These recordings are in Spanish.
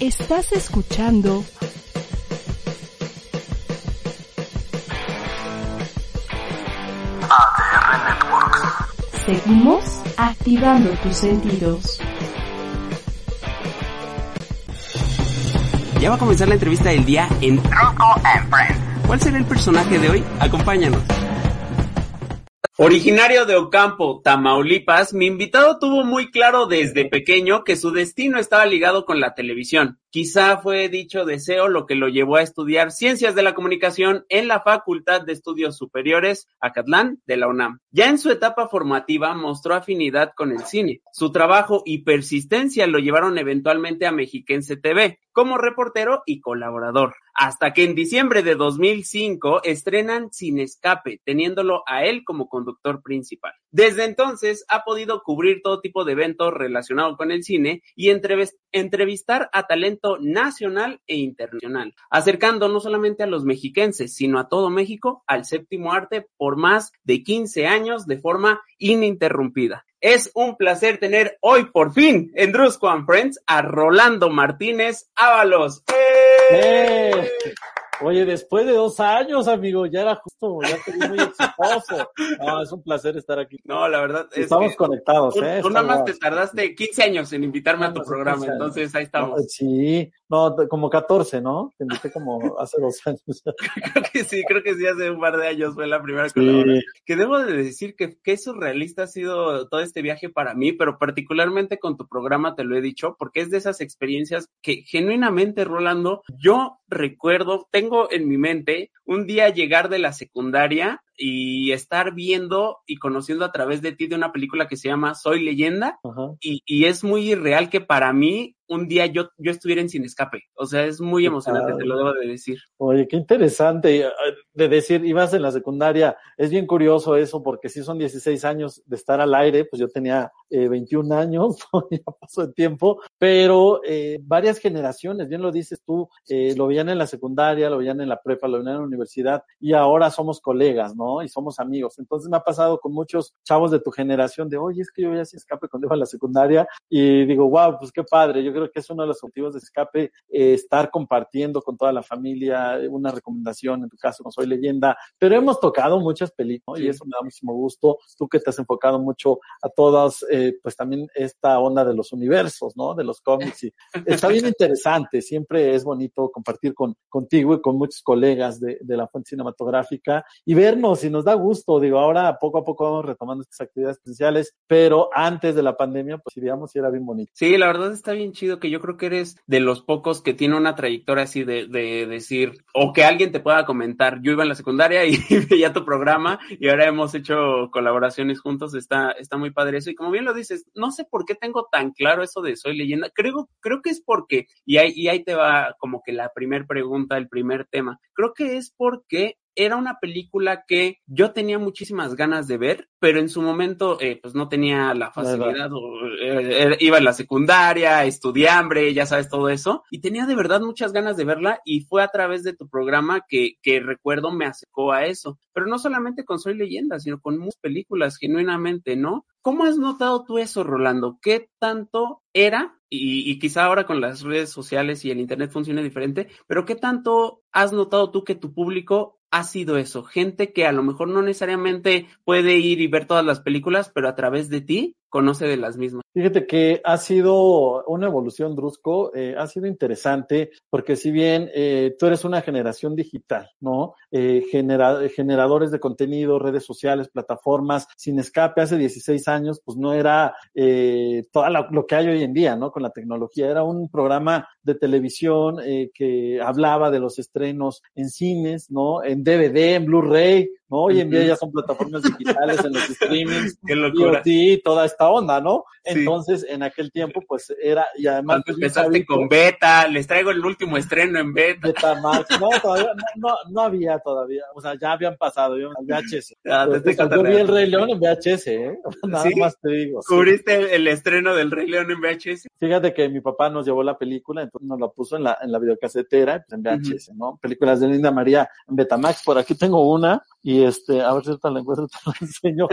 Estás escuchando ADR Networks. Seguimos activando tus sentidos. Ya va a comenzar la entrevista del día en Rocco and Friends. ¿Cuál será el personaje de hoy? Acompáñanos. Originario de Ocampo, Tamaulipas, mi invitado tuvo muy claro desde pequeño que su destino estaba ligado con la televisión. Quizá fue dicho deseo lo que lo llevó a estudiar Ciencias de la Comunicación en la Facultad de Estudios Superiores Acatlán de la UNAM. Ya en su etapa formativa mostró afinidad con el cine. Su trabajo y persistencia lo llevaron eventualmente a Mexiquense TV como reportero y colaborador hasta que en diciembre de 2005 estrenan Sin Escape, teniéndolo a él como conductor principal. Desde entonces ha podido cubrir todo tipo de eventos relacionados con el cine y entrevistar a nacional e internacional, acercando no solamente a los mexiquenses, sino a todo México al séptimo arte por más de 15 años de forma ininterrumpida. Es un placer tener hoy por fin en Drusco and Friends a Rolando Martínez Ábalos. ¡Eh! Oye, después de dos años, amigo, ya era justo, ya te vi muy exitoso. No, es un placer estar aquí. No, la verdad es Estamos que conectados, tú, ¿eh? tú nada más te tardaste 15 años en invitarme a tu programa, 15 años. entonces ahí No, estamos. sí, no, como 14, ¿no? Te invité como hace dos años. Creo que sí, creo que sí, hace un par de años fue la primera Sí, colaboración. Que debo de decir que qué surrealista ha sido todo este viaje para mí, pero particularmente con tu programa te lo he dicho, porque es de esas experiencias que genuinamente, Rolando, yo recuerdo, tengo en mi mente un día llegar de la secundaria y estar viendo y conociendo a través de ti de una película que se llama Soy leyenda ajá. y, y es muy irreal que para mí un día yo, yo estuviera en Sin Escape. O sea, es muy emocionante, te lo debo de decir. Oye, qué interesante eh, de decir, ibas en la secundaria. Es bien curioso eso, porque si son 16 años de estar al aire, pues yo tenía eh, 21 años, ya pasó el tiempo, pero eh, varias generaciones, bien lo dices tú, eh, lo veían en la secundaria, lo veían en la prepa, lo veían en la universidad, y ahora somos colegas, ¿no? Y somos amigos. Entonces me ha pasado con muchos chavos de tu generación de, oye, es que yo veía si escape cuando iba a la secundaria, y digo, wow, pues qué padre. Yo creo que es uno de los objetivos de escape, eh, estar compartiendo con toda la familia eh, una recomendación, en tu caso con Soy Leyenda, pero hemos tocado muchas películas ¿no? y eso me da muchísimo gusto. Tú que te has enfocado mucho a todas, eh, pues también esta onda de los universos, ¿no? De los cómics y está bien interesante. Siempre es bonito compartir con, contigo y con muchos colegas de, de la fuente cinematográfica y vernos y nos da gusto. Digo, ahora poco a poco vamos retomando estas actividades presenciales, pero antes de la pandemia, pues digamos, sí era bien bonito. Sí, la verdad está bien chido que yo creo que eres de los pocos que tiene una trayectoria así de, de decir, o que alguien te pueda comentar, yo iba en la secundaria y veía tu programa y ahora hemos hecho colaboraciones juntos, está, está muy padre eso. Y como bien lo dices, no sé por qué tengo tan claro eso de Soy Leyenda, creo, creo que es porque, y ahí, y ahí te va como que la primer pregunta, el primer tema, creo que es porque era una película que yo tenía muchísimas ganas de ver, pero en su momento eh, pues no tenía la facilidad, o, eh, iba en la secundaria, estudié hambre, ya sabes todo eso, y tenía de verdad muchas ganas de verla y fue a través de tu programa que, que recuerdo me acercó a eso, pero no solamente con Soy Leyenda, sino con muchas películas, genuinamente, ¿no? ¿Cómo has notado tú eso, Rolando? ¿Qué tanto era? Y, y quizá ahora con las redes sociales y el Internet funcione diferente, pero ¿qué tanto has notado tú que tu público ha sido eso? Gente que a lo mejor no necesariamente puede ir y ver todas las películas, pero a través de ti conoce de las mismas. Fíjate que ha sido una evolución, Drusco, eh, ha sido interesante, porque si bien eh, tú eres una generación digital, ¿no? Eh, genera- generadores de contenido, redes sociales, plataformas, sin escape, hace 16 años, pues no era eh, todo lo que hay hoy en día, ¿no? Con la tecnología. Era un programa de televisión eh, que hablaba de los estrenos en cines, ¿no? En DVD, en Blu-ray, ¿no? Hoy en día ya son plataformas digitales en los streamings. IoT, toda esta onda, ¿no? Sí. Entonces, en aquel tiempo, pues era, y además, Cuando pues, empezaste con beta, les traigo el último estreno en beta. Betamax, no, todavía, no, no, no había todavía, o sea, ya habían pasado, yo en VHS. Ah, Pues, estoy o sea, yo contando. vi el Rey León en VHS, ¿eh? Nada ¿Sí? más te digo. sí. ¿Cubriste el, el estreno del Rey León en VHS? Fíjate que mi papá nos llevó la película, entonces nos la puso en la, en la videocasetera, pues en VHS, ¿no? Películas de Linda María en Betamax, por aquí tengo una, y este, a ver si ahorita la encuentro, te la enseño.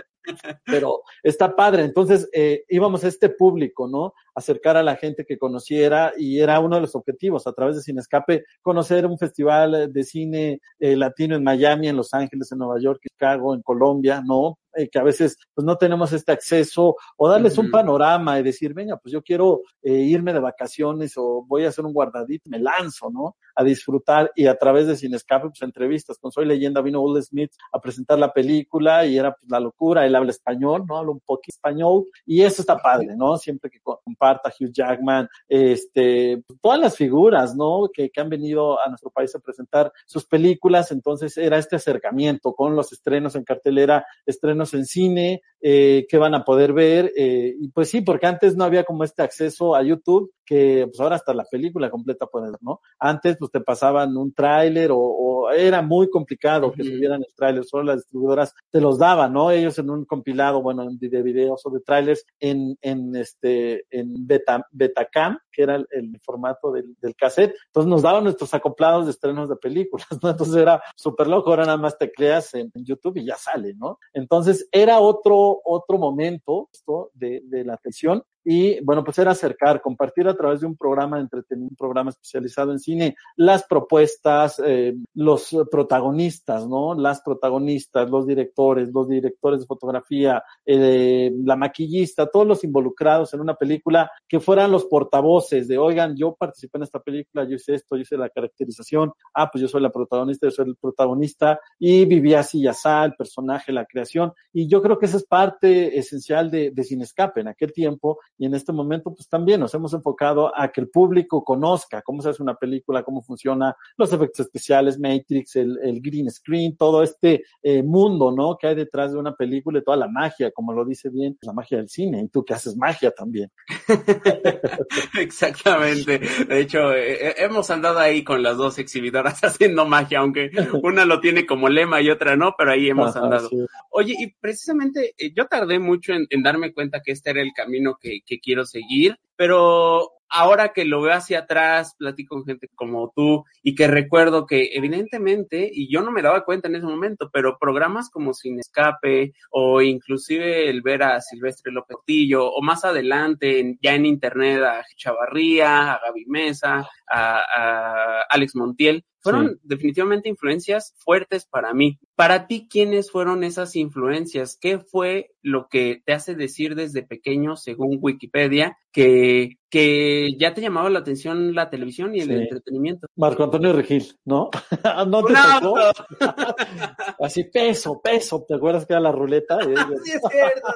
pero está padre. Entonces, eh, íbamos a este público, ¿no? Acercar a la gente que conociera y era uno de los objetivos, a través de Cine Escape, conocer un festival de cine eh, latino en Miami, en Los Ángeles, en Nueva York, Chicago, en Colombia, ¿no? Eh, que a veces pues no tenemos este acceso o darles un panorama y decir, venga, pues yo quiero eh, irme de vacaciones o voy a hacer un guardadito, me lanzo, ¿no? A disfrutar y a través de Sin Escape, pues entrevistas con Soy Leyenda vino Will Smith a presentar la película y era pues la locura, él habla español, ¿no? Habla un poquito español y eso está padre, ¿no? Siempre que comparta Hugh Jackman, este, todas las figuras, ¿no? Que, que han venido a nuestro país a presentar sus películas, entonces era este acercamiento con los estrenos en cartelera, estrenos en cine, eh, que van a poder ver. Eh, y pues sí, porque antes no había como este acceso a YouTube, que pues ahora hasta la película completa puedes ver, ¿no? Antes pues te pasaban un tráiler o, o, era muy complicado que subieran el tráiler, solo las distribuidoras te los daban, ¿no? Ellos en un compilado, bueno, de videos o de trailers en, en este, en beta, Betacam, que era el, el formato del, del, cassette. Entonces nos daban nuestros acoplados de estrenos de películas, ¿no? Entonces era súper loco, ahora nada más te creas en, en YouTube y ya sale, ¿no? Entonces era otro, otro momento de, de la atención y bueno, pues era acercar, compartir a través de un programa de entretenimiento, un programa especializado en cine, las propuestas, eh, los protagonistas, ¿no? Las protagonistas, los directores, los directores de fotografía, eh, la maquillista, todos los involucrados en una película que fueran los portavoces de, oigan, yo participé en esta película, yo hice esto, yo hice la caracterización, ah, pues yo soy la protagonista, yo soy el protagonista y viví así y así, el personaje, la creación. Y yo creo que esa es parte esencial de, de Sin Escape en aquel tiempo y en este momento pues también nos hemos enfocado a que el público conozca cómo se hace una película, cómo funciona los efectos especiales, Matrix, el, el green screen, todo este eh, mundo, ¿no? Que hay detrás de una película y toda la magia, como lo dice bien, la magia del cine, y tú que haces magia también. Exactamente. De hecho, eh, eh, hemos andado ahí con las dos exhibidoras haciendo magia, aunque una lo tiene como lema y otra no, pero ahí hemos Ajá, andado. Sí. Oye, y precisamente eh, yo tardé mucho en, en, darme cuenta que este era el camino que, que quiero seguir, pero ahora que lo veo hacia atrás, platico con gente como tú y que recuerdo que evidentemente, y yo no me daba cuenta en ese momento, pero programas como Sin Escape o inclusive el ver a Silvestre López Portillo o más adelante ya en internet a Chavarría, a Gaby Mesa, a, a Alex Montiel, fueron sí. definitivamente influencias fuertes para mí. Para ti, ¿quiénes fueron esas influencias? ¿Qué fue lo que te hace decir desde pequeño, según Wikipedia, que, que ya te llamaba la atención la televisión y el sí. entretenimiento? Marco Antonio Regil, ¿no? ¿No te tocó? Así, peso, peso. ¿Te acuerdas que era la ruleta? sí, es cierto.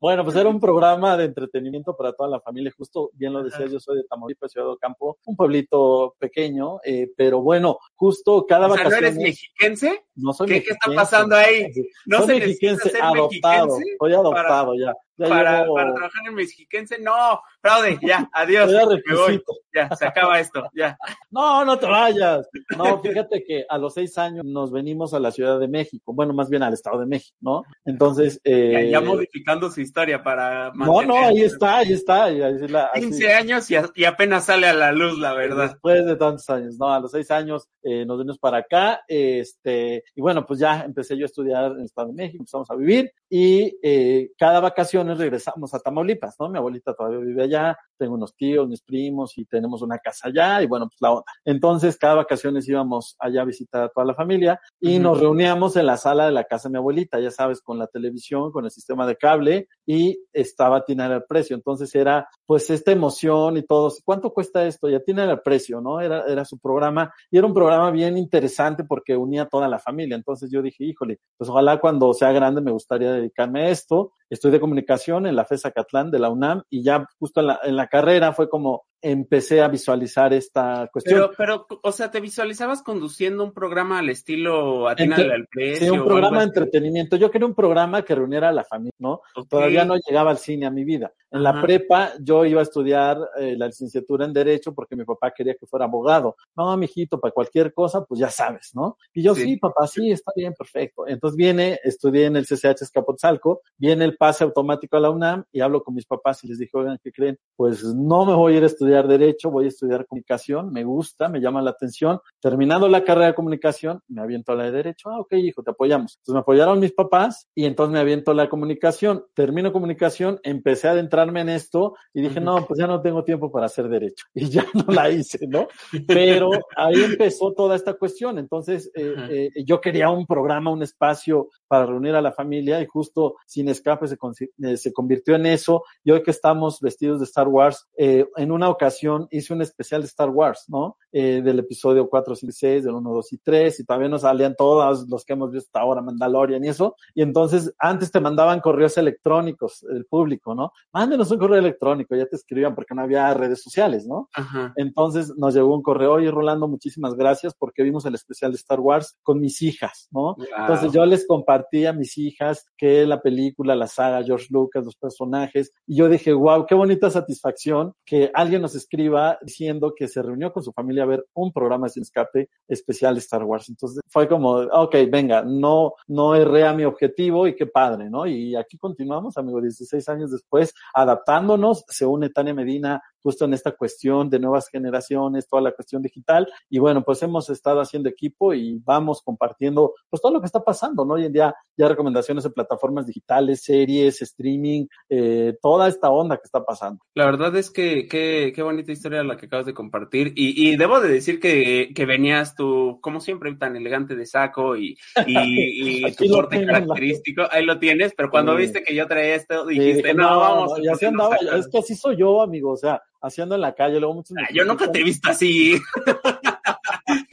bueno, pues era un programa de entretenimiento para toda la familia. Justo, bien lo decía, yo soy de Tamaulipas, Ciudad de Campo, un pueblito pequeño, eh, pero bueno, justo cada o sea, vacación. ¿No eres mexiquense? No soy ¿Qué, mexiquense. ¿Qué está pasando ahí? No soy mexiquense, adoptado. Mexiquense soy adoptado para, ya. ya para, llevo... para, trabajar en mexiquense, no, fraude, ya, adiós. me voy. Ya, se acaba esto, ya. No, no te vayas. No, fíjate que a los seis años nos venimos a la Ciudad de México, bueno, más bien al Estado de México, ¿no? Entonces. Eh... Ya, ya, modificando su historia para. No, no, ahí está, ahí está. Ahí la, 15 años y, y, apenas sale a la luz, la verdad. Después de tantos años, no, a los seis años eh, nos venimos para acá, este, y bueno, pues ya empecé yo a estudiar en Estado de México, empezamos a vivir, y eh, cada vacaciones regresamos a Tamaulipas, ¿no? Mi abuelita todavía vive allá, tengo unos tíos, mis primos, y tenemos una casa allá, y bueno, pues la onda. Entonces, cada vacaciones íbamos allá a visitar a toda la familia, y uh -huh. nos reuníamos en la sala de la casa de mi abuelita, ya sabes, con la televisión, con el sistema de cable, y estaba atinar el precio. Entonces era, pues, esta emoción y todo. ¿Cuánto cuesta esto? Y atinar el precio, ¿no? Era, era su programa, y era un programa bien interesante porque unía a toda la familia. Entonces yo dije, híjole, pues ojalá cuando sea grande me gustaría dedicarme a esto. De comunicación en la FESA Catlán de la UNAM y ya justo en la, en la carrera fue como empecé a visualizar esta cuestión. Pero, pero, o sea, ¿te visualizabas conduciendo un programa al estilo Atínale al precio? Sí, un programa de entretenimiento. Yo quería un programa que reuniera a la familia, ¿no? Okay. Todavía no llegaba al cine a mi vida. En Ajá. la prepa yo iba a estudiar eh, la licenciatura en Derecho porque mi papá quería que fuera abogado. No, mijito, para cualquier cosa, pues ya sabes, ¿no? Y yo, sí, sí papá, sí, está bien, perfecto. Entonces viene, estudié en el CCH Escapotzalco, viene el pase automático a la UNAM y hablo con mis papás y les dije, oigan, ¿qué creen? Pues no me voy a ir a estudiar Derecho, voy a estudiar Comunicación, me gusta, me llama la atención. Terminando la carrera de Comunicación, me aviento a la de Derecho. Ah, ok, hijo, te apoyamos. Entonces me apoyaron mis papás y entonces me aviento a la Comunicación. Termino Comunicación, empecé a adentrarme en esto y dije, no, pues ya no tengo tiempo para hacer Derecho. Y ya no la hice, ¿no? Pero ahí empezó toda esta cuestión. Entonces, eh, eh, yo quería un programa, un espacio para reunir a la familia y justo Sin Escape se, eh, se convirtió en eso. Y hoy que estamos vestidos de Star Wars, eh, en una ocasión hice un especial de Star Wars, ¿no? Eh, del episodio 4, 5, 6, del 1, 2 y 3, y todavía nos salían todos los que hemos visto hasta ahora, Mandalorian y eso. Y entonces, antes te mandaban correos electrónicos, el público, ¿no? Mándenos un correo electrónico, ya te escribían porque no había redes sociales, ¿no? Ajá. Entonces nos llegó un correo, oye Rolando, muchísimas gracias porque vimos el especial de Star Wars con mis hijas, ¿no? Wow. Entonces yo les compartí a mis hijas que la película, la saga, George Lucas, los personajes, y yo dije, wow, qué bonita satisfacción que alguien nos escriba diciendo que se reunió con su familia a ver un programa sin escape especial de Star Wars. Entonces fue como, ok, venga, no, no erré a mi objetivo y qué padre, ¿no? Y aquí continuamos, amigo, 16 años después, adaptándonos, se une Tania Medina justo en esta cuestión de nuevas generaciones, toda la cuestión digital. Y bueno, pues hemos estado haciendo equipo y vamos compartiendo pues todo lo que está pasando, ¿no? Hoy en día ya recomendaciones en plataformas digitales, series, streaming, eh, toda esta onda que está pasando. La verdad es que qué, qué bonita historia la que acabas de compartir. Y, y debo de decir que, que, venías tú, como siempre, tan elegante de saco y, y, y tu porte característico. Ahí lo tienes, pero cuando sí. viste que yo traía esto, dijiste, no, no, vamos. No, ya se andaba, es que así soy yo, amigo, o sea, haciendo en la calle, luego muchos... Ah, yo nunca te he visto así.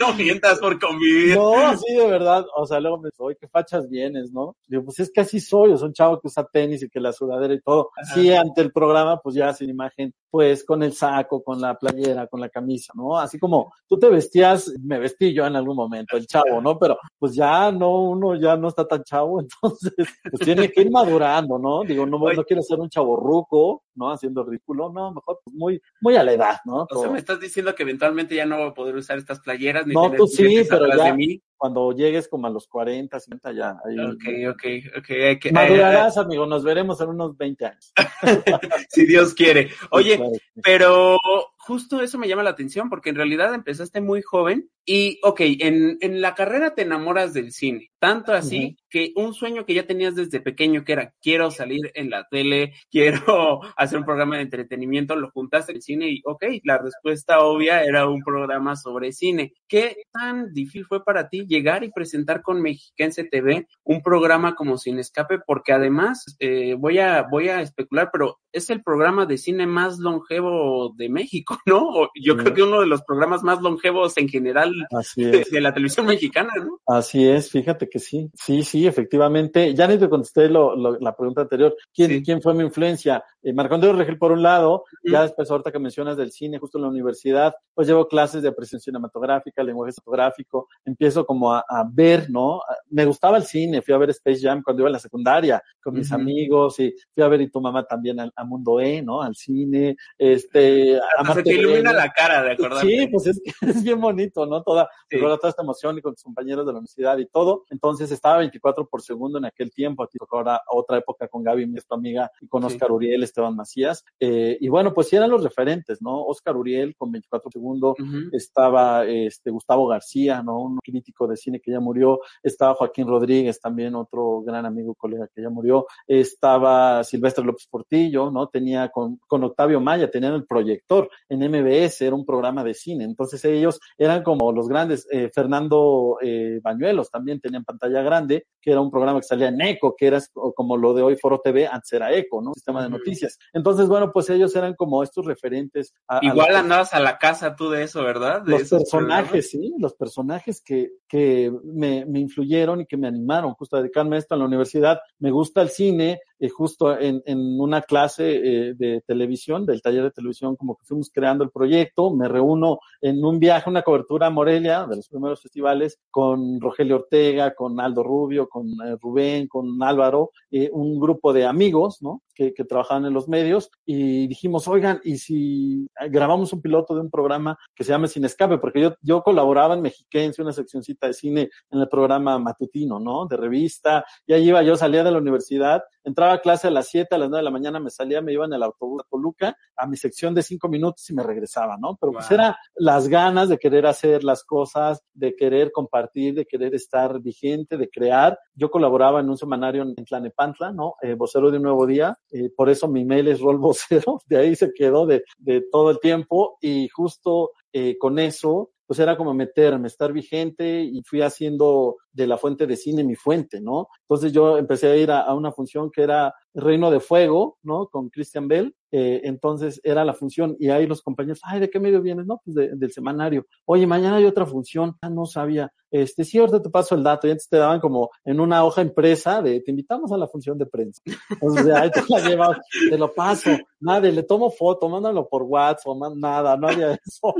no mientas por convivir. No, sí, de verdad. O sea, luego me dice, oye, qué fachas vienes, ¿no? Digo, pues es que así soy. O sea, un chavo que usa tenis y que la sudadera y todo. Ajá. Sí, ante el programa, pues ya sin imagen, pues con el saco, con la playera, con la camisa, ¿no? Así como tú te vestías, me vestí yo en algún momento, el chavo, ¿no? Pero pues ya no, uno ya no está tan chavo, entonces, pues tiene que ir madurando, ¿no? Digo, no, no quiero ser un chavo ruco, ¿no? Haciendo ridículo, no, mejor pues muy, muy a la edad, ¿no? O sea, me estás diciendo que eventualmente ya no voy a poder usar estas playeras ni no, tú sí, pero ya, cuando llegues como a los 40, 50 ya. Ahí, ok, ok, ok. Hay que, Madurarás, eh, amigo, nos veremos en unos 20 años. si Dios quiere. Oye, claro, sí. pero justo eso me llama la atención porque en realidad empezaste muy joven y, ok, en, en la carrera te enamoras del cine, tanto así uh -huh. que un sueño que ya tenías desde pequeño que era quiero salir en la tele, quiero hacer un programa de entretenimiento, lo juntaste en el cine y, ok, la respuesta obvia era un programa sobre cine. ¿Qué tan difícil fue para ti llegar y presentar con Mexiquense TV un programa como Sin Escape? Porque además, eh, voy, a, voy a especular, pero es el programa de cine más longevo de México, ¿no? Yo sí. creo que uno de los programas más longevos en general de, de, la televisión mexicana, ¿no? Así es, fíjate que sí, sí, sí, efectivamente. Ya ni te contesté lo, lo, la pregunta anterior. ¿Quién, sí. ¿quién fue mi influencia? Eh, Marco Antonio Regil por un lado, ya después ahorita que mencionas del cine, justo en la universidad, pues llevo clases de apreciación cinematográfica, lenguaje fotográfico, empiezo como a, a, ver, ¿no? Me gustaba el cine, fui a ver Space Jam cuando iba a la secundaria con mis uh -huh. amigos y fui a ver y tu mamá también al, a Mundo E, ¿no? Al cine, este... A te ilumina la cara de acordarte. Sí, pues es, es bien bonito, ¿no? Toda, sí. toda esta emoción y con tus compañeros de la universidad y todo. Entonces estaba 24 por segundo en aquel tiempo, a ti tocó ahora otra época con Gaby, mi amiga, y con Oscar sí. Uriel, Esteban Macías. Eh, y bueno, pues sí eran los referentes, ¿no? Oscar Uriel con 24 por segundo, uh -huh. estaba este Gustavo García, ¿no? Un crítico de cine que ya murió, estaba Joaquín Rodríguez, también otro gran amigo, colega que ya murió, estaba Silvestre López Portillo, ¿no? Tenía con, con Octavio Maya, tenían el proyector en MBS, era un programa de cine, entonces ellos eran como los grandes, eh, Fernando eh, Bañuelos también tenían pantalla grande, que era un programa que salía en ECO, que era como lo de hoy Foro TV, antes era ECO, ¿no? Sistema de noticias. Entonces, bueno, pues ellos eran como estos referentes. A, Igual a andabas a la casa tú de eso, ¿verdad? De los personajes, sí, los personajes que, que me, me, influyeron y que me animaron justo a dedicarme a esto en la universidad. Me gusta el cine, eh, justo en, en, una clase eh, de televisión, del taller de televisión, como que fuimos creando el proyecto, me reúno en un viaje, una cobertura a Morelia, de los primeros festivales, con Rogelio Ortega, con Aldo Rubio, con eh, Rubén, con Álvaro, un grupo de amigos, ¿no? Que, que, trabajaban en los medios y dijimos, oigan, ¿y si grabamos un piloto de un programa que se llame Sin Escape? Porque yo, yo colaboraba en Mexiquense, una seccioncita de cine en el programa matutino, ¿no? De revista. Y ahí iba yo, salía de la universidad, entraba a clase a las 7, a las 9 de la mañana me salía, me iba en el autobús a Toluca a mi sección de 5 minutos y me regresaba, ¿no? Pero pues era las ganas de querer hacer las cosas, de querer compartir, de querer estar vigente, de crear. Yo colaboraba en un semanario en Tlanepantla, ¿no? Eh, vocero de un nuevo día. Eh, por eso mi mail es rol vocero. De ahí se quedó de, de todo el tiempo y justo eh, con eso pues era como meterme, estar vigente y fui haciendo de la fuente de cine mi fuente, ¿no? Entonces yo empecé a ir a, una función que era Reino de Fuego, ¿no? Con Christian Bell. Eh, entonces era la función y ahí los compañeros, ay, ¿de qué medio vienes? No, pues de, del semanario. Oye, mañana hay otra función. Ah, no sabía. Este, sí, ahorita te paso el dato. Y antes te daban como en una hoja impresa de, te invitamos a la función de prensa. Entonces, ahí te la llevas, te lo paso. Nadie, le tomo foto, mándalo por WhatsApp, nada, no había eso.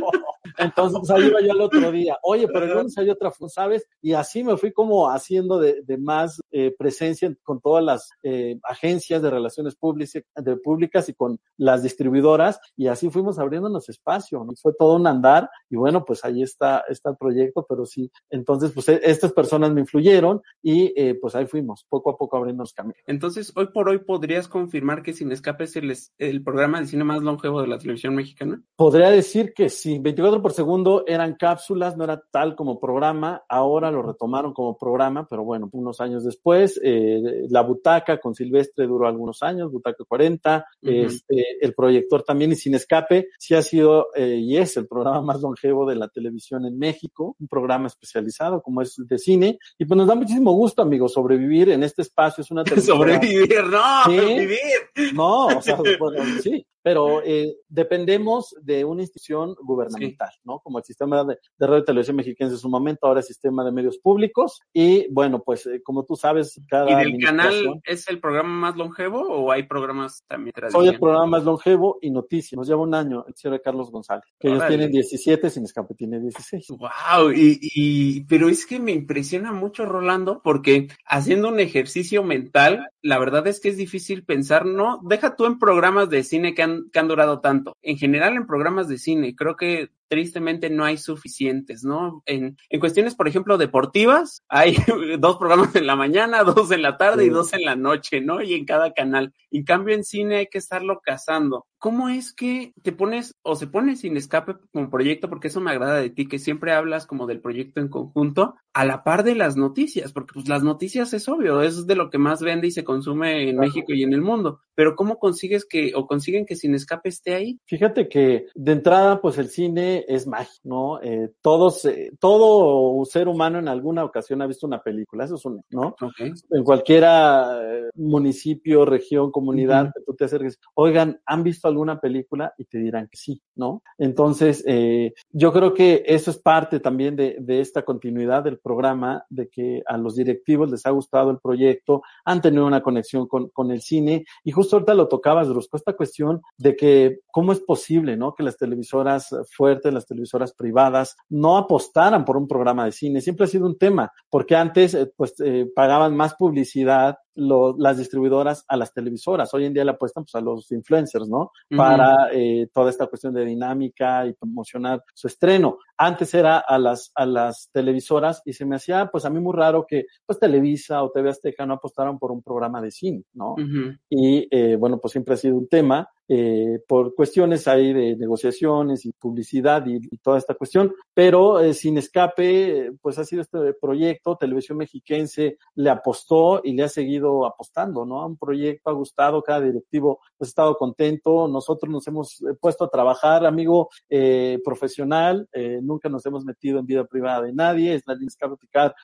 Entonces, pues ahí iba yo el otro día. Oye, pero el lunes hay otra ¿sabes? Y así me fui como haciendo de, de más eh, presencia con todas las eh, agencias de relaciones públicas, de públicas y con las distribuidoras y así fuimos abriéndonos espacio, ¿no? fue todo un andar y bueno, pues ahí está, está el proyecto, pero sí, entonces pues e, estas personas me influyeron y eh, pues ahí fuimos, poco a poco abriéndonos camino. Entonces, hoy por hoy podrías confirmar que Sin Escape es el, el programa de cine más longevo de la televisión mexicana? Podría decir que sí, 24 por segundo eran cápsulas, no era tal como programa, ahora lo retomaron como programa, pero bueno, unos años después, eh, La Butaca con Silvestre duró algunos años, Butaca 40, uh -huh. este, el proyector también y Sin Escape, sí ha sido eh, y es el programa más longevo de la televisión en México, un programa especializado como es de cine, y pues nos da muchísimo gusto, amigos, sobrevivir en este espacio, es una Sobrevivir, no, ¿Sí? vivir. No, o sea, bueno, sí, pero eh, dependemos de una institución gubernamental, sí. ¿no? Como el sistema de, de, radio y televisión mexicana en su momento, ahora el sistema de medios públicos, y bueno, pues eh, como tú sabes, cada... ¿Y del canal es el programa más longevo o hay programas también Soy el programa más longevo y noticias, nos lleva un año el señor Carlos González, que Órale. ellos tienen 17, sin escape tiene 16. Wow, y, y, pero es que me impresiona mucho, Rolando, porque haciendo un ejercicio mental, la verdad es que es difícil pensar, no, deja tú en programas de cine que han que han durado tanto. En general, en programas de cine, creo que tristemente no hay suficientes, ¿no? En, en cuestiones, por ejemplo, deportivas, hay dos programas en la mañana, dos en la tarde sí. y dos en la noche, ¿no? Y en cada canal. En cambio, en cine hay que estarlo cazando. ¿Cómo es que te pones o se pone sin escape como proyecto? Porque eso me agrada de ti, que siempre hablas como del proyecto en conjunto, a la par de las noticias, porque pues las noticias es obvio, es de lo que más vende y se consume en. México y en el mundo. Pero ¿cómo consigues que o consiguen que sin escape esté ahí? Fíjate que de entrada, pues el cine es mágico, ¿no? Eh, todos, eh, todo ser humano en alguna ocasión ha visto una película, eso es un, ¿no? Okay. En cualquiera eh, municipio, región, comunidad, uh -huh. tú te acerques, oigan, ¿han visto alguna película? Y te dirán que sí, ¿no? Entonces, eh, yo creo que eso es parte también de, de esta continuidad del programa, de que a los directivos les ha gustado el proyecto, han tenido una conexión con, con el cine, y justo ahorita lo tocabas, Drusco, esta cuestión de que cómo es posible, ¿no? Que las televisoras fuertes, las televisoras privadas, no apostaran por un programa de cine. Siempre ha sido un tema, porque antes, eh, pues, eh, pagaban más publicidad lo, las distribuidoras a las televisoras. Hoy en día le apuestan pues, a los influencers, ¿no? Uh -huh. Para eh, toda esta cuestión de dinámica y promocionar su estreno. Antes era a las, a las televisoras y se me hacía, pues a mí muy raro que pues Televisa o TV Azteca no apostaran por un programa de cine, ¿no? Uh -huh. Y eh, bueno, pues siempre ha sido un tema. Eh, por cuestiones ahí de negociaciones y publicidad y, toda esta cuestión, pero eh, sin escape, pues ha sido este proyecto, Televisión Mexiquense le apostó y le ha seguido apostando, ¿no? Un proyecto ha gustado, cada directivo ha estado contento, nosotros nos hemos eh, puesto a trabajar, amigo eh, profesional, eh, nunca nos hemos metido en vida privada de nadie, es la línea escape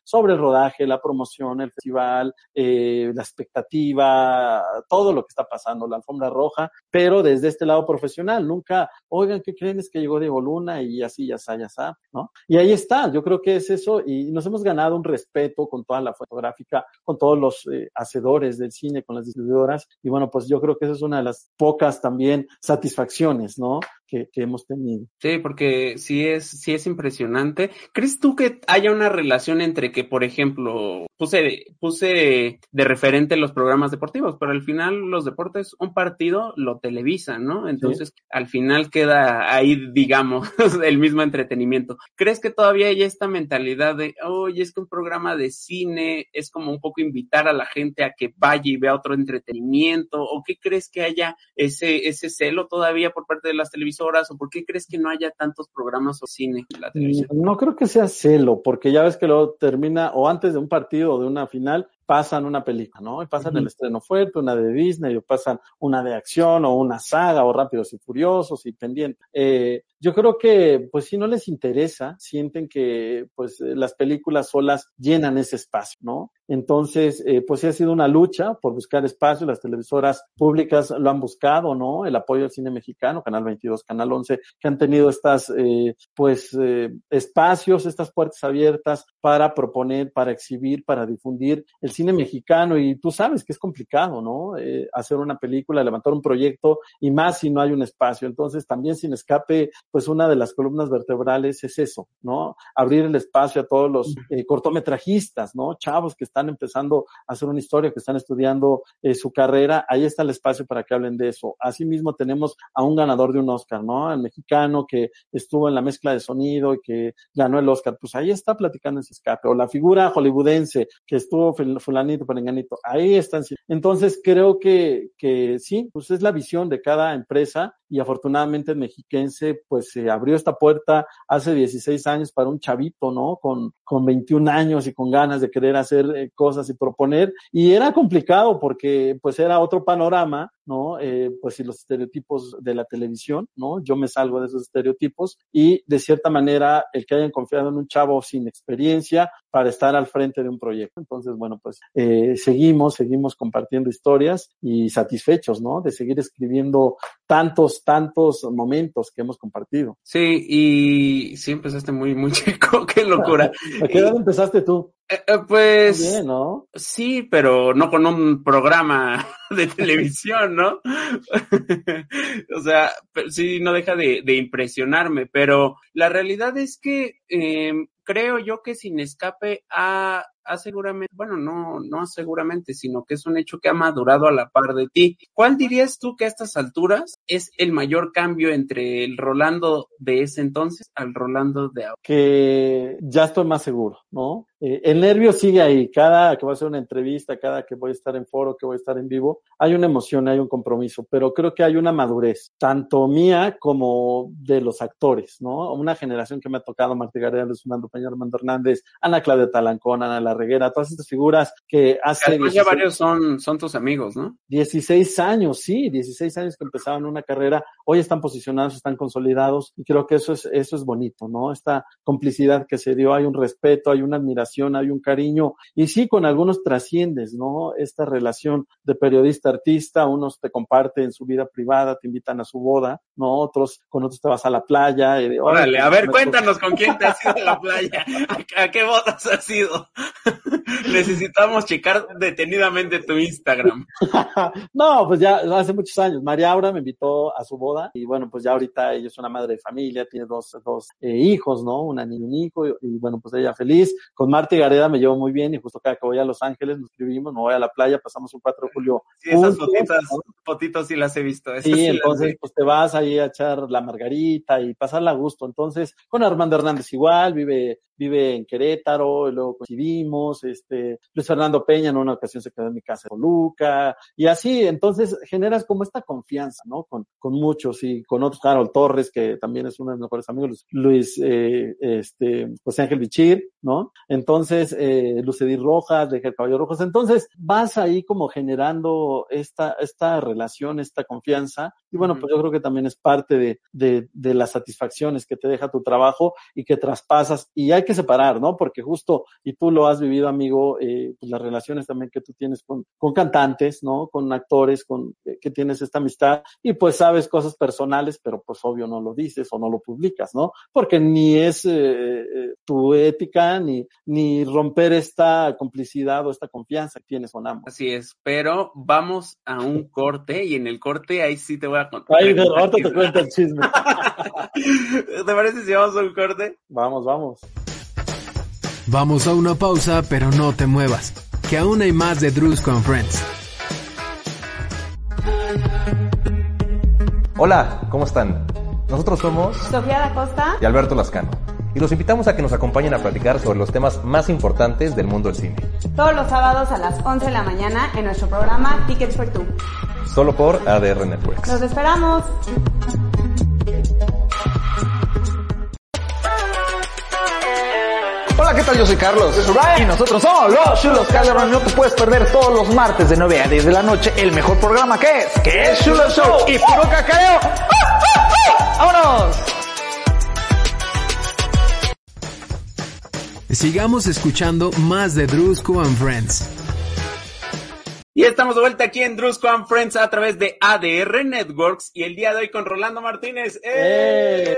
sobre el rodaje, la promoción, el festival, eh, la expectativa, todo lo que está pasando, la alfombra roja, pero pero desde este lado profesional, nunca, oigan, ¿qué creen? Es que llegó Diego Luna y así, ya está, ya está, ¿no? Y ahí está, yo creo que es eso y nos hemos ganado un respeto con toda la fotográfica, con todos los eh, hacedores del cine, con las distribuidoras y bueno, pues yo creo que esa es una de las pocas también satisfacciones, ¿no? Que, que, hemos tenido. Sí, porque sí es, sí es impresionante. ¿Crees tú que haya una relación entre que, por ejemplo, puse, puse de referente los programas deportivos, pero al final los deportes, un partido lo televisan, ¿no? Entonces, al final queda ahí, digamos, el mismo entretenimiento. ¿Crees que todavía hay esta mentalidad de, oye, es que un programa de cine es como un poco invitar a la gente a que vaya y vea otro entretenimiento? ¿O qué crees que haya ese, ese celo todavía por parte de las televisoras? ¿O por qué crees que no haya tantos programas o cine en la televisión? No creo que sea celo, porque ya ves que luego termina, o antes de un partido de una final, pasan una película, ¿no? Y pasan el estreno fuerte, una de Disney, o pasan una de acción, o una saga, o Rápidos y Furiosos, y pendiente. Eh, yo creo que, pues si no les interesa, sienten que, pues, las películas solas llenan ese espacio, ¿no? Entonces, eh, pues sí ha sido una lucha por buscar espacio, las televisoras públicas lo han buscado, ¿no? El apoyo al cine mexicano, Canal 22, Canal 11, que han tenido estas, eh, pues, eh, espacios, estas puertas abiertas para proponer, para exhibir, para difundir el cine mexicano y tú sabes que es complicado, ¿no? Eh, hacer una película, levantar un proyecto y más si no hay un espacio. Entonces, también sin escape, pues una de las columnas vertebrales es eso, ¿no? Abrir el espacio a todos los eh, cortometrajistas, ¿no? Chavos que están empezando a hacer una historia, que están estudiando eh, su carrera, ahí está el espacio para que hablen de eso. Asimismo, tenemos a un ganador de un Oscar, ¿no? El mexicano que estuvo en la mezcla de sonido y que ganó el Oscar, pues ahí está platicando ese escape. O la figura hollywoodense que estuvo fulanito, perenganito, ahí están. Entonces creo que, que sí, pues es la visión de cada empresa y afortunadamente el mexiquense pues se abrió esta puerta hace 16 años para un chavito, ¿no? Con, con 21 años y con ganas de querer hacer eh, cosas y proponer y era complicado porque pues era otro panorama, ¿no? Eh, pues y los estereotipos de la televisión, ¿no? Yo me salgo de esos estereotipos y de cierta manera el que hayan confiado en un chavo sin experiencia para estar al frente de un proyecto. Entonces, bueno, pues eh, seguimos, seguimos compartiendo historias y satisfechos, ¿no? De seguir escribiendo tantos, tantos momentos que hemos compartido. Sí, y sí empezaste muy, muy chico, qué locura. ¿A qué edad empezaste tú? Eh, eh, pues Bien, ¿no? sí, pero no con un programa de televisión, ¿no? o sea, sí, no deja de, de impresionarme, pero la realidad es que eh, creo yo que Sin Escape ha, ha seguramente, bueno, no, no seguramente, sino que es un hecho que ha madurado a la par de ti. ¿Cuál dirías tú que a estas alturas es el mayor cambio entre el Rolando de ese entonces al Rolando de ahora? que ya estoy más seguro, ¿no? Eh, el nervio sigue ahí, cada que voy a hacer una entrevista, cada que voy a estar en foro, que voy a estar en vivo, hay una emoción, hay un compromiso, pero creo que hay una madurez, tanto mía como de los actores, ¿no? Una generación que me ha tocado, Martí Gareda, Luis Fernando Peña, Armando Hernández, Ana Claudia Talancón, Ana La Reguera, todas estas figuras que hace Además, ya 16 varios son, son tus amigos, ¿no? 16 años, sí, 16 años que empezaban una carrera, hoy están posicionados, están consolidados y creo que eso es, eso es bonito, ¿no? Esta complicidad que se dio, hay un respeto, hay una admiración, hay un cariño y sí, con algunos trasciendes, ¿no? Esta relación de periodista-artista, unos te comparten su vida privada, te invitan a su boda, ¿no? Otros, con otros te vas a la playa. Y de, Órale, "Oye, a ver, cuéntanos con quién te has ido a la playa. ¿A, a qué bodas has ido? Necesitamos checar detenidamente tu Instagram. no, pues ya hace muchos años. María Aura me invitó a su boda y bueno, pues ya ahorita ella es una madre de familia, tiene dos, dos eh, hijos, ¿no? Una niña y un hijo y, y, bueno, pues ella feliz. Con Marta y Gareda me llevo muy bien y justo cada que voy a Los Ángeles nos escribimos, me voy a la playa, pasamos un 4 de julio. Sí, esas juntos, fotitos, sí las he visto. Sí, entonces pues te vas ahí a echar la margarita y pasarla a gusto. Entonces, con Armando Hernández igual, vive, vive en Querétaro, y luego coincidimos, este, Luis Fernando Peña en una ocasión se quedó en mi casa en Toluca, y así, entonces generas como esta confianza, ¿no? Con, con muchos y con otros, Carol Torres, que también es uno de mis mejores amigos, Luis, eh, este, José Ángel Bichir, ¿no? Entonces, eh, Lucedir Rojas, de El Caballo Rojos, entonces vas ahí como generando esta, esta relación, esta confianza, y bueno, pues yo creo que también es parte de, de, de las satisfacciones que te deja tu trabajo y que traspasas, y hay que separar, ¿no? Porque justo, y tú lo has vivido, amigo, eh, pues las relaciones también que tú tienes con, con cantantes, ¿no? Con actores, con eh, que tienes esta amistad, y pues sabes cosas personales, pero pues obvio no lo dices o no lo publicas, ¿no? Porque ni es eh, tu ética, ni, ni romper esta complicidad o esta confianza que tienes con ambos. Así es, pero vamos a un corte y en el corte ahí sí te voy a contar. De ahorita te cuento el chisme. ¿Te parece si vamos a un corte? Vamos, vamos. Vamos a una pausa, pero no te muevas, que aún hay más de Drusco and Friends. Hola, ¿cómo están? Nosotros somos Sofía da Costa y Alberto Lascano. Y los invitamos a que nos acompañen a platicar sobre los temas más importantes del mundo del cine. todos los sábados a las 11 de la mañana en nuestro programa Tickets for Two. Solo por ADR Networks. Los esperamos. Hola, ¿qué tal? Yo soy Carlos. Yo soy Brian. Y nosotros somos los Chulos Calderón. No te puedes perder todos los martes de 9 a 10 de la noche el mejor programa que es, que es Chulo Show y puro cacareo. ¡Vámonos! Sigamos escuchando más de Drusco and Friends. Y estamos de vuelta aquí en Drusco and Friends a través de ADR Networks y el día de hoy con Rolando Martínez. ¡Eh! ¡Eh!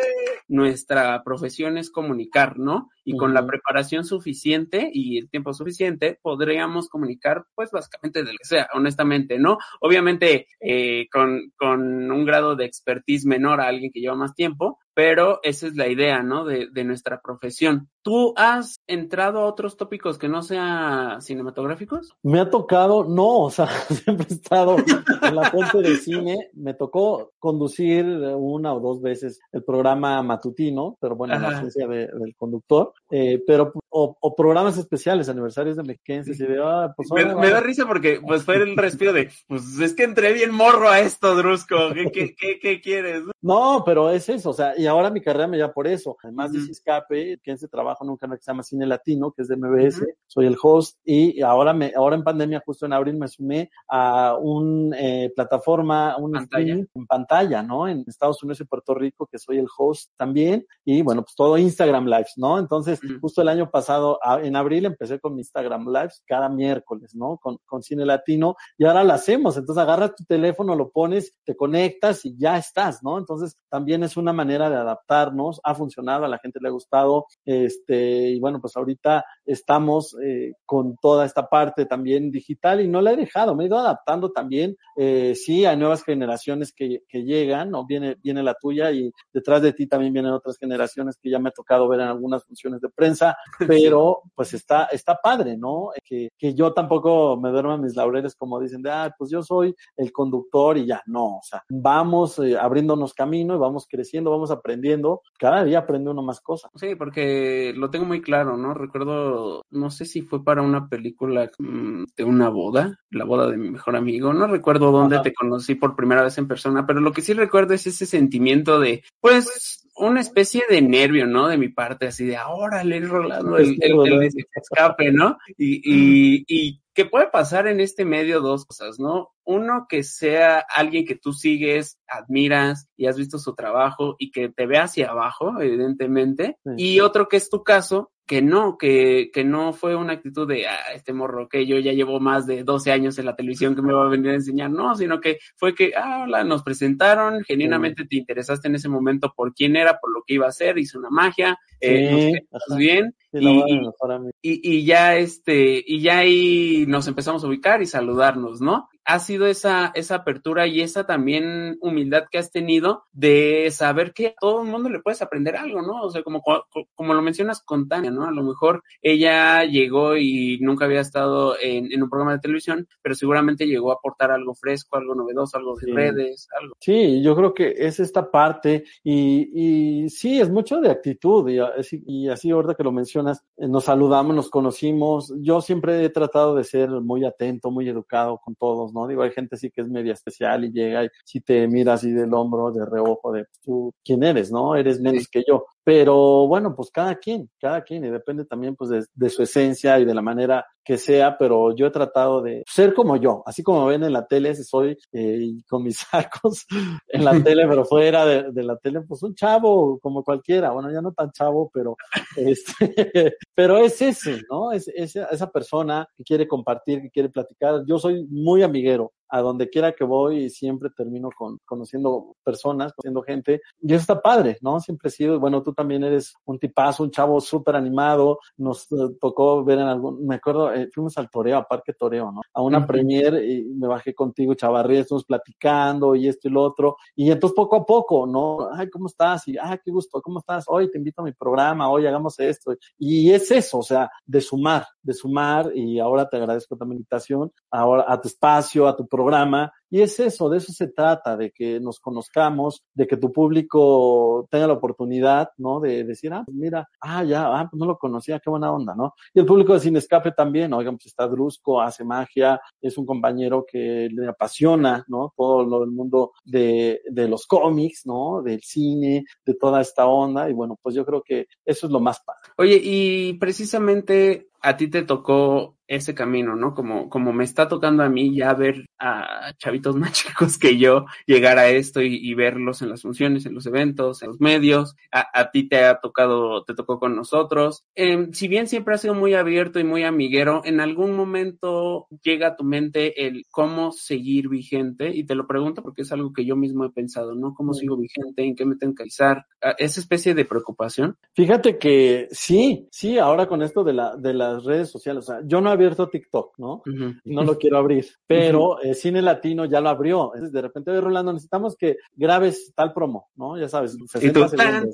Nuestra profesión es comunicar, ¿no? Y con la preparación suficiente y el tiempo suficiente podríamos comunicar, pues básicamente de lo que sea, honestamente, ¿no? Obviamente eh, con, con un grado de expertise menor a alguien que lleva más tiempo, pero esa es la idea, ¿no? De, de nuestra profesión. ¿Tú has entrado a otros tópicos que no sean cinematográficos? Me ha tocado, no, o sea, siempre he estado en la fuente de cine. Me tocó conducir una o dos veces el programa matutino, pero bueno, en Ajá. ausencia de- del conductor. Eh, pero, o, o programas especiales, aniversarios de mexiquenses y de, ah, pues Me, da risa porque pues fue el respiro de, pues es que entré bien morro a esto, Drusco. ¿Qué, qué, qué, qué quieres? No, pero es eso, o sea, y ahora mi carrera me lleva por eso. Además de Ujú. ese escape, que ese trabajo en un canal que se llama Cine Latino, que es de MBS, Ujú. soy el host, y ahora me, ahora en pandemia, justo en abril, me sumé a un eh, plataforma, un Pantalla. en pantalla, ¿no? En Estados Unidos y Puerto Rico, que soy el host también, y bueno, pues todo Instagram Lives, ¿no? Entonces, Ujú. justo el año pasado, en abril, empecé con mi Instagram Lives cada miércoles, ¿no? Con, con Cine Latino, y ahora lo hacemos. Entonces agarras tu teléfono, lo pones, te conectas y ya estás, ¿no? Entonces también es una manera de adaptarnos. Ha funcionado, a la gente le ha gustado. Este, y bueno, pues ahorita estamos eh, con toda esta parte también digital y no la he dejado, me he ido adaptando también. Eh, sí, hay nuevas generaciones que, que llegan, ¿no? Viene, viene la tuya y detrás de ti también vienen otras generaciones que ya me ha tocado ver en algunas funciones de prensa, pero pues está, está padre, ¿no? Que, que yo tampoco me duerma mis laureles como dicen de, ah, pues yo soy el conductor y ya, no, o sea, vamos eh, abriéndonos camino y vamos creciendo, vamos aprendiendo, cada día aprende uno más cosas. Sí, porque lo tengo muy claro, ¿no? Recuerdo, no sé si fue para una película mm, de una boda, la boda de mi mejor amigo, no recuerdo dónde Ajá. te conocí por primera vez en persona, pero lo que sí recuerdo es ese sentimiento de, pues, una especie de nervio, ¿no? De mi parte, así de, ahora le Rolando, el, el, el escape, ¿no? Y, y, y que puede pasar en este medio dos cosas, ¿no? Uno, que sea alguien que tú sigues, admiras y has visto su trabajo y que te ve hacia abajo, evidentemente. Sí. Y otro que es tu caso, que no, que, que no fue una actitud de, ah, este morro que yo ya llevo más de 12 años en la televisión que me va a venir a enseñar, no, sino que fue que, ah, hola, nos presentaron, genuinamente te interesaste en ese momento por quién era, por lo que iba a hacer, hizo una magia, eh, Sí, nos ajá. bien, Sí, y- y, y ya este, y ya ahí nos empezamos a ubicar y saludarnos, ¿no? Ha sido esa, esa apertura y esa también humildad que has tenido de saber que a todo el mundo le puedes aprender algo, ¿no? O sea, como, co- como lo mencionas con Tania, ¿no? A lo mejor ella llegó y nunca había estado en, en un programa de televisión, pero seguramente llegó a aportar algo fresco, algo novedoso, algo de Sí. redes, algo. Sí, yo creo que es esta parte y, y sí, es mucho de actitud y, así- y así ahorita que lo mencionas, eh, nos saludamos, nos conocimos. Yo siempre he tratado de ser muy atento, muy educado con todos, ¿no? Digo, hay gente sí que es media especial y llega y si te mira así del hombro, de reojo, de tú, ¿quién eres, no? Eres menos Sí. que yo. Pero bueno, pues cada quien, cada quien y depende también pues de, de su esencia y de la manera que sea, pero yo he tratado de ser como yo, así como ven en la tele, ese soy eh, con mis sacos en la tele, pero fuera de, de la tele, pues un chavo como cualquiera, bueno, ya no tan chavo, pero este, pero es ese, ¿no? Es, esa, esa persona que quiere compartir, que quiere platicar. Yo soy muy amiguero, a donde quiera que voy siempre termino con, conociendo personas, conociendo gente, y eso está padre, ¿no? Siempre he sido, bueno, tú también eres un tipazo, un chavo súper animado, nos eh, tocó ver en algún, me acuerdo, eh, fuimos al Toreo, a Parque Toreo, ¿no? A una premier y me bajé contigo, Chavarría, estuvimos platicando y esto y lo otro, y entonces poco a poco, ¿no? Ay, ¿cómo estás? Y, ay, qué gusto, ¿cómo estás? Hoy te invito a mi programa, hoy hagamos esto. Y es eso, o sea, de sumar, de sumar, y ahora te agradezco también la invitación, ahora a tu espacio, a tu programa, y es eso, de eso se trata, de que nos conozcamos, de que tu público tenga la oportunidad, ¿no? De decir, ah, pues mira, ah, ya, ah, pues no lo conocía, qué buena onda, ¿no? Y el público de Sin Escape también, oigan, pues está Drusco, hace magia, es un compañero que le apasiona, ¿no? Todo lo del mundo de, de los cómics, ¿no? Del cine, de toda esta onda, y bueno, pues yo creo que eso es lo más padre. Oye, y precisamente a ti te tocó ese camino, ¿no? Como, como me está tocando a mí ya ver a chavitos más chicos que yo llegar a esto y, verlos en las funciones, en los eventos, en los medios. A, ti te ha tocado, te tocó con nosotros. Eh, si bien siempre ha sido muy abierto y muy amiguero, en algún momento llega a tu mente el cómo seguir vigente y te lo pregunto porque es algo que yo mismo he pensado, ¿no? ¿Cómo sigo vigente? ¿En qué me tengo que avisar? ¿Esa especie de preocupación? Fíjate que sí, sí, ahora con esto de la, de la redes sociales. O sea, yo no he abierto TikTok, ¿no? No lo quiero abrir, pero el Cine Latino ya lo abrió. de repente, voy Rolando, necesitamos que grabes tal promo, ¿no? Ya sabes, 60 segundos,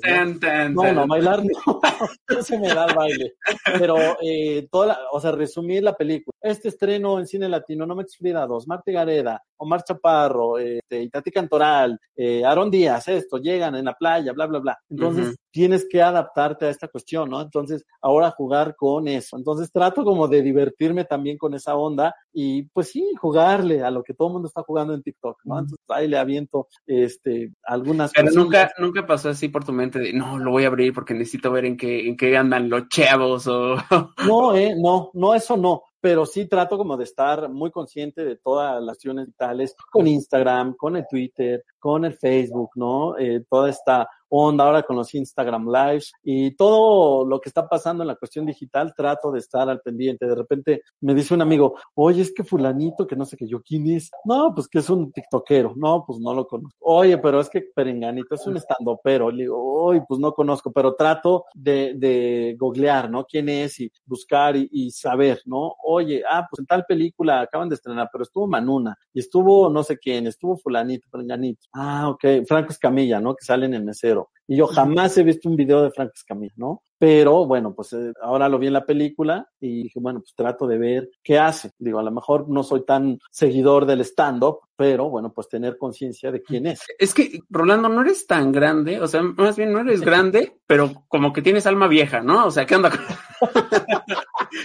¿no? no, bailar no, no se me da el baile. Pero, eh, toda o sea, resumir la película. Este estreno en Cine Latino, No me explica dos, Marta Gareda, Omar Chaparro, este, Itati Cantoral, eh, Aaron Díaz, esto, llegan en la playa, bla, bla, bla. Entonces, tienes que adaptarte a esta cuestión, ¿no? Entonces, ahora jugar con eso. Entonces, trato como de divertirme también con esa onda y, pues sí, jugarle a lo que todo el mundo está jugando en TikTok, ¿no? Entonces, ahí le aviento, este, algunas Pero nunca, nunca pasó así por tu mente de, no, lo voy a abrir porque necesito ver en qué, en qué andan los chavos o... no, eh, no, no, eso no pero sí trato como de estar muy consciente de todas las acciones digitales con Instagram, con el Twitter, con el Facebook, ¿no? Eh, toda esta onda ahora con los Instagram Lives y todo lo que está pasando en la cuestión digital, trato de estar al pendiente. De repente me dice un amigo, oye, es que fulanito, que no sé qué yo, ¿quién es? No, pues que es un tiktokero. No, pues no lo conozco. Oye, pero es que Perenganito es un estandopero. Le digo, oye, pues no conozco, pero trato de, de googlear, ¿no? ¿Quién es? Y buscar y, saber, ¿no? Oye, ah, pues en tal película acaban de estrenar, pero estuvo Manuna y estuvo no sé quién, estuvo fulanito, Perenganito. Ah, ok, Franco Escamilla, ¿no? Que salen en mesero. Y yo jamás he visto un video de Frank Escamilla, ¿no? Pero bueno, pues eh, ahora lo vi en la película y dije, bueno, pues trato de ver qué hace. Digo, a lo mejor no soy tan seguidor del stand-up, pero bueno, pues tener conciencia de quién es. Es que, Rolando, no eres tan grande, o sea, más bien no eres grande, pero como que tienes alma vieja, ¿no? O sea, ¿qué onda?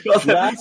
o sea,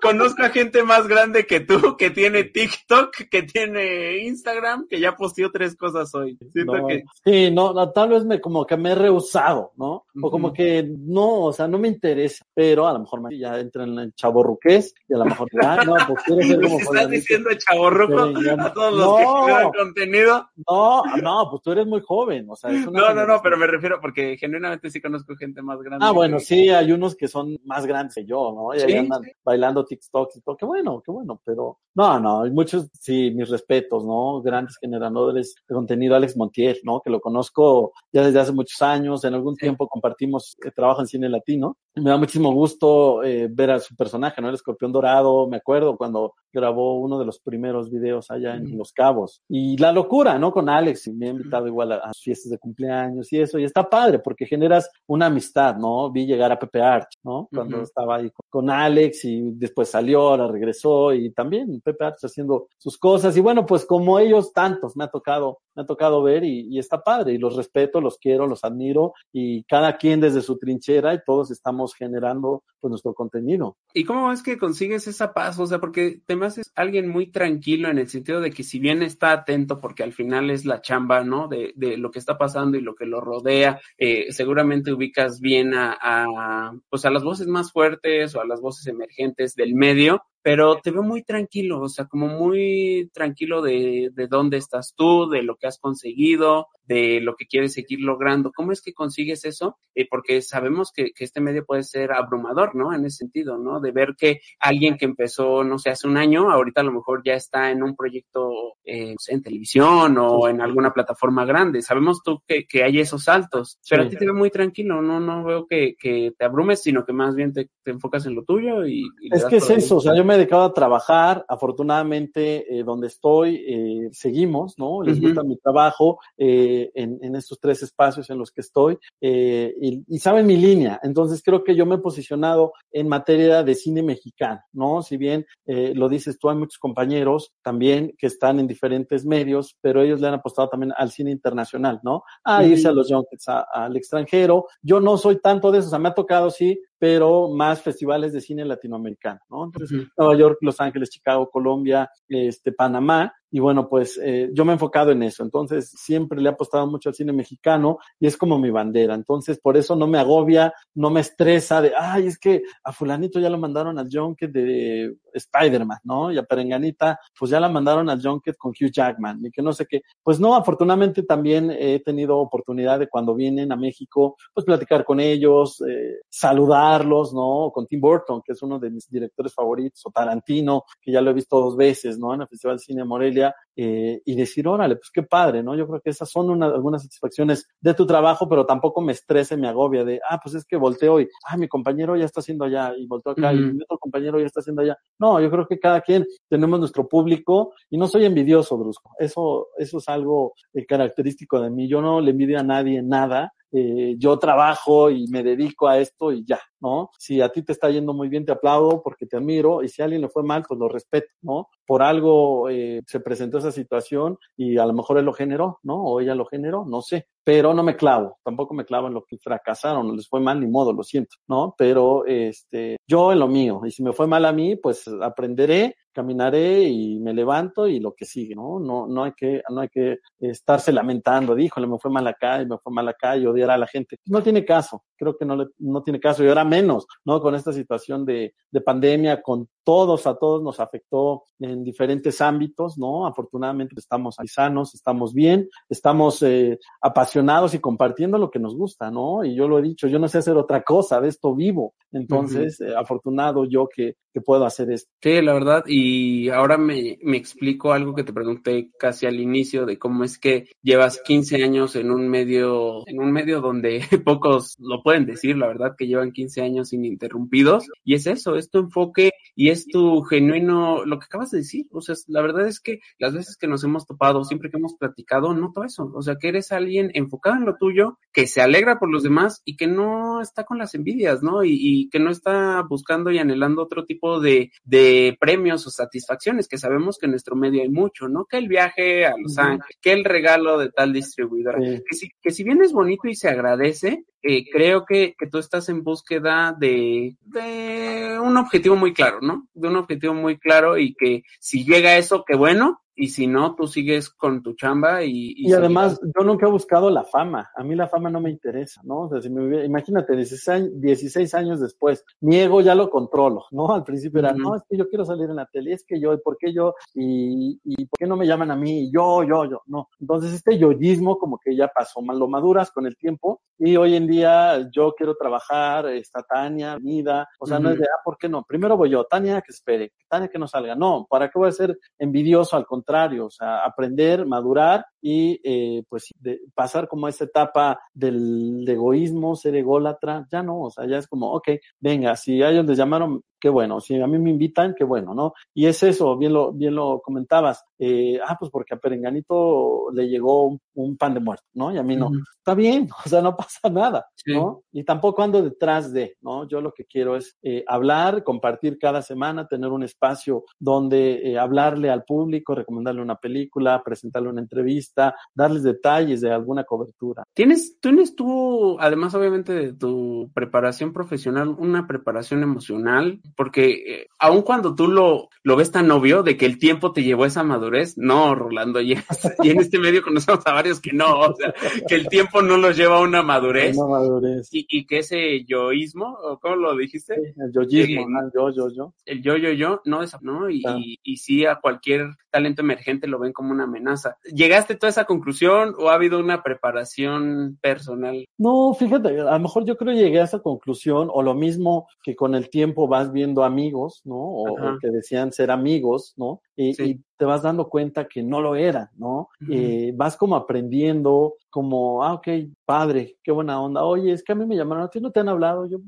conozco a gente más grande que tú, que tiene TikTok, que tiene Instagram, que ya posteó tres cosas hoy. Siento que... Sí, no, no, tal vez me como que me he rehusado, ¿no? O como que no, o sea, no me interesa, pero a lo mejor ya entra en el chaborruqués y a lo mejor, ah, no, pues quiero ser como ¿Estás diciendo chaborruco a todos los que crean contenido? No, no, pues tú eres muy joven, o sea, es una No, no, no, pero me refiero porque genuinamente sí conozco gente más grande. Ah, bueno, sí, hay unos que son más grandes que yo, ¿no? Y ahí andan bailando TikTok y todo, qué bueno, qué bueno, pero no, no, hay muchos, sí, mis respetos, ¿no? Grandes generadores de contenido, Alex Montiel, ¿no? Que lo conozco ya desde hace muchos años, en algún tiempo compartimos eh, trabajo en cine latino. Me da muchísimo gusto eh, ver a su personaje, ¿no? El escorpión dorado, me acuerdo cuando grabó uno de los primeros videos allá en Los Cabos. Y la locura, ¿no? Con Alex, y me ha invitado igual a, sus fiestas de cumpleaños y eso, y está padre porque generas una amistad, ¿no? Vi llegar a Pepe Arch, ¿no? Cuando estaba ahí con, Alex y después salió, ahora regresó y también Pepe Arch haciendo sus cosas. Y bueno, pues como ellos tantos me ha tocado, me ha tocado ver y, y está padre y los respeto, los quiero, los admiro y cada quien desde su trinchera y todos estamos generando pues nuestro contenido. ¿Y cómo es que consigues esa paz? O sea, porque te me haces alguien muy tranquilo en el sentido de que si bien está atento, porque al final es la chamba, ¿no? De, de lo que está pasando y lo que lo rodea, eh, seguramente ubicas bien a, pues a las voces más fuertes o a las voces emergentes del medio, pero te veo muy tranquilo, o sea, como muy tranquilo de, de dónde estás tú, de lo que has conseguido, de lo que quieres seguir logrando. ¿Cómo es que consigues eso? Eh, porque sabemos que, que, este medio puede ser abrumador, ¿no? En ese sentido, ¿no? De ver que alguien que empezó, no sé, hace un año, ahorita a lo mejor ya está en un proyecto eh, no sé, en televisión o en alguna plataforma grande. Sabemos tú que, que hay esos saltos, pero a ti te veo muy tranquilo, no, no veo que, que te abrumes, sino que más bien te, te enfocas en lo tuyo y... y es que es eso, o sea, yo me dedicado a trabajar, afortunadamente, eh, donde estoy, eh, seguimos, ¿no? Les uh -huh. gusta mi trabajo, eh, en, en, estos tres espacios en los que estoy eh, y, y, saben mi línea. Entonces creo que yo me he posicionado en materia de cine mexicano, ¿no? Si bien eh, lo dices tú, hay muchos compañeros también que están en diferentes medios, pero ellos le han apostado también al cine internacional, ¿no? A irse a los junkets a, al extranjero. Yo no soy tanto de eso, o sea, me ha tocado sí pero más festivales de cine latinoamericano, ¿no? Entonces, uh -huh. Nueva York, Los Ángeles, Chicago, Colombia, este, Panamá, y bueno, pues eh, yo me he enfocado en eso. Entonces, siempre le he apostado mucho al cine mexicano y es como mi bandera. Entonces, por eso no me agobia, no me estresa de, ay, es que a fulanito ya lo mandaron al junket de Spider-Man, ¿no? Y a Perenganita, pues ya la mandaron al junket con Hugh Jackman y que no sé qué. Pues no, afortunadamente también he tenido oportunidad de cuando vienen a México, pues platicar con ellos, eh, saludarlos, ¿no? Con Tim Burton, que es uno de mis directores favoritos, o Tarantino, que ya lo he visto dos veces, ¿no? En el Festival de Cine Morelia eh, y decir, órale, pues qué padre, ¿no? Yo creo que esas son una, algunas satisfacciones de tu trabajo, pero tampoco me estrese, me agobia de, ah, pues es que volteo y, ah, mi compañero ya está haciendo allá y volteo acá uh -huh. y mi otro compañero ya está haciendo allá. No, yo creo que cada quien tenemos nuestro público y no soy envidioso, Brusco. Eso, eso es algo eh, característico de mí. Yo no le envidio a nadie nada eh, yo trabajo y me dedico a esto y ya, ¿no? Si a ti te está yendo muy bien, te aplaudo porque te admiro y si a alguien le fue mal, pues lo respeto, ¿no? Por algo eh, se presentó esa situación y a lo mejor él lo generó, ¿no? O ella lo generó, no sé, pero no me clavo, tampoco me clavo en lo que fracasaron, les fue mal ni modo, lo siento, ¿no? Pero este, yo en lo mío y si me fue mal a mí, pues aprenderé caminaré y me levanto y lo que sigue, ¿no? No, no hay que, no hay que estarse lamentando, díjole, me fue mal acá y me fue mal acá y odiar a la gente. No tiene caso, creo que no, le, no tiene caso y ahora menos, ¿no? Con esta situación de, de pandemia, con todos, a todos nos afectó en diferentes ámbitos, ¿no? Afortunadamente estamos ahí sanos, estamos bien, estamos eh, apasionados y compartiendo lo que nos gusta, ¿no? Y yo lo he dicho, yo no sé hacer otra cosa, de esto vivo. Entonces, uh -huh. eh, afortunado yo que, que puedo hacer esto. Sí, la verdad, y ahora me, me explico algo que te pregunté casi al inicio de cómo es que llevas 15 años en un medio, en un medio donde pocos lo pueden decir, la verdad, que llevan 15 años ininterrumpidos, y es eso, es tu enfoque y es tu genuino, lo que acabas de decir, o sea, la verdad es que las veces que nos hemos topado, siempre que hemos platicado, noto eso, o sea, que eres alguien enfocado en lo tuyo, que se alegra por los demás y que no está con las envidias, ¿no? Y, y que no está buscando y anhelando otro tipo de, de premios o satisfacciones, que sabemos que en nuestro medio hay mucho, ¿no? Que el viaje a Los Ángeles, que el regalo de tal distribuidora, que, si, que si bien es bonito y se agradece, eh, creo que, que tú estás en búsqueda de, de un objetivo muy claro, ¿no? De un objetivo muy claro y que si llega eso, qué bueno, y si no, tú sigues con tu chamba y... Y, y además, yo nunca he buscado la fama. A mí la fama no me interesa, ¿no? O sea, si me, imagínate, 16, 16 años después, mi ego ya lo controlo, ¿no? Al principio era, uh -huh. no, es que yo quiero salir en la tele, es que yo, ¿y por qué yo? Y, y ¿por qué no me llaman a mí? Yo, yo, yo, no. Entonces, este yoyismo como que ya pasó, lo maduras con el tiempo y hoy en día yo quiero trabajar, está Tania, Mida, o sea, uh -huh. no es de, ah, ¿por qué no? Primero voy yo, Tania que espere, Tania que no salga. No, ¿para qué voy a ser envidioso? Al contrario, contrario, o sea, aprender, madurar y eh, pues de pasar como esa etapa del egoísmo, ser ególatra, ya no, o sea, ya es como, ok, venga, si a ellos les llamaron, qué bueno, si a mí me invitan, qué bueno, ¿no? Y es eso, bien lo, bien lo comentabas, eh, ah, pues porque a Perenganito le llegó un, un, pan de muerto, ¿no? Y a mí no. Está bien, o sea, no pasa nada, sí. ¿no? Y tampoco ando detrás de, ¿no? Yo lo que quiero es eh, hablar, compartir cada semana, tener un espacio donde eh, hablarle al público, recomendarle una película, presentarle una entrevista, darles detalles de alguna cobertura. ¿Tienes, tienes tú, además obviamente de tu preparación profesional, una preparación emocional? Porque eh, aun cuando tú lo, lo ves tan obvio de que el tiempo te llevó a esa madurez, no, Rolando, y, y en este medio conocemos a varios que no, o sea, que el tiempo no los lleva a una madurez. Una madurez. Y, y que ese yoísmo, ¿o cómo lo dijiste? Sí, el yoísmo, Sí. ah, yo, yo, yo. El yo, yo, yo, no, esa- ¿no? Y, Ah. y, y sí a cualquier talento emergente lo ven como una amenaza. ¿Llegaste tú a esa conclusión o ha habido una preparación personal? No, fíjate, a lo mejor yo creo llegué a esa conclusión, o lo mismo que con el tiempo vas viendo amigos, ¿no? O, o que decían ser amigos, ¿no? Y, Sí. y te vas dando cuenta que no lo era, ¿no? Ujú. Eh, vas como aprendiendo, como, ah, ok, padre, qué buena onda. Oye, es que a mí me llamaron, a ti no te han hablado, yo,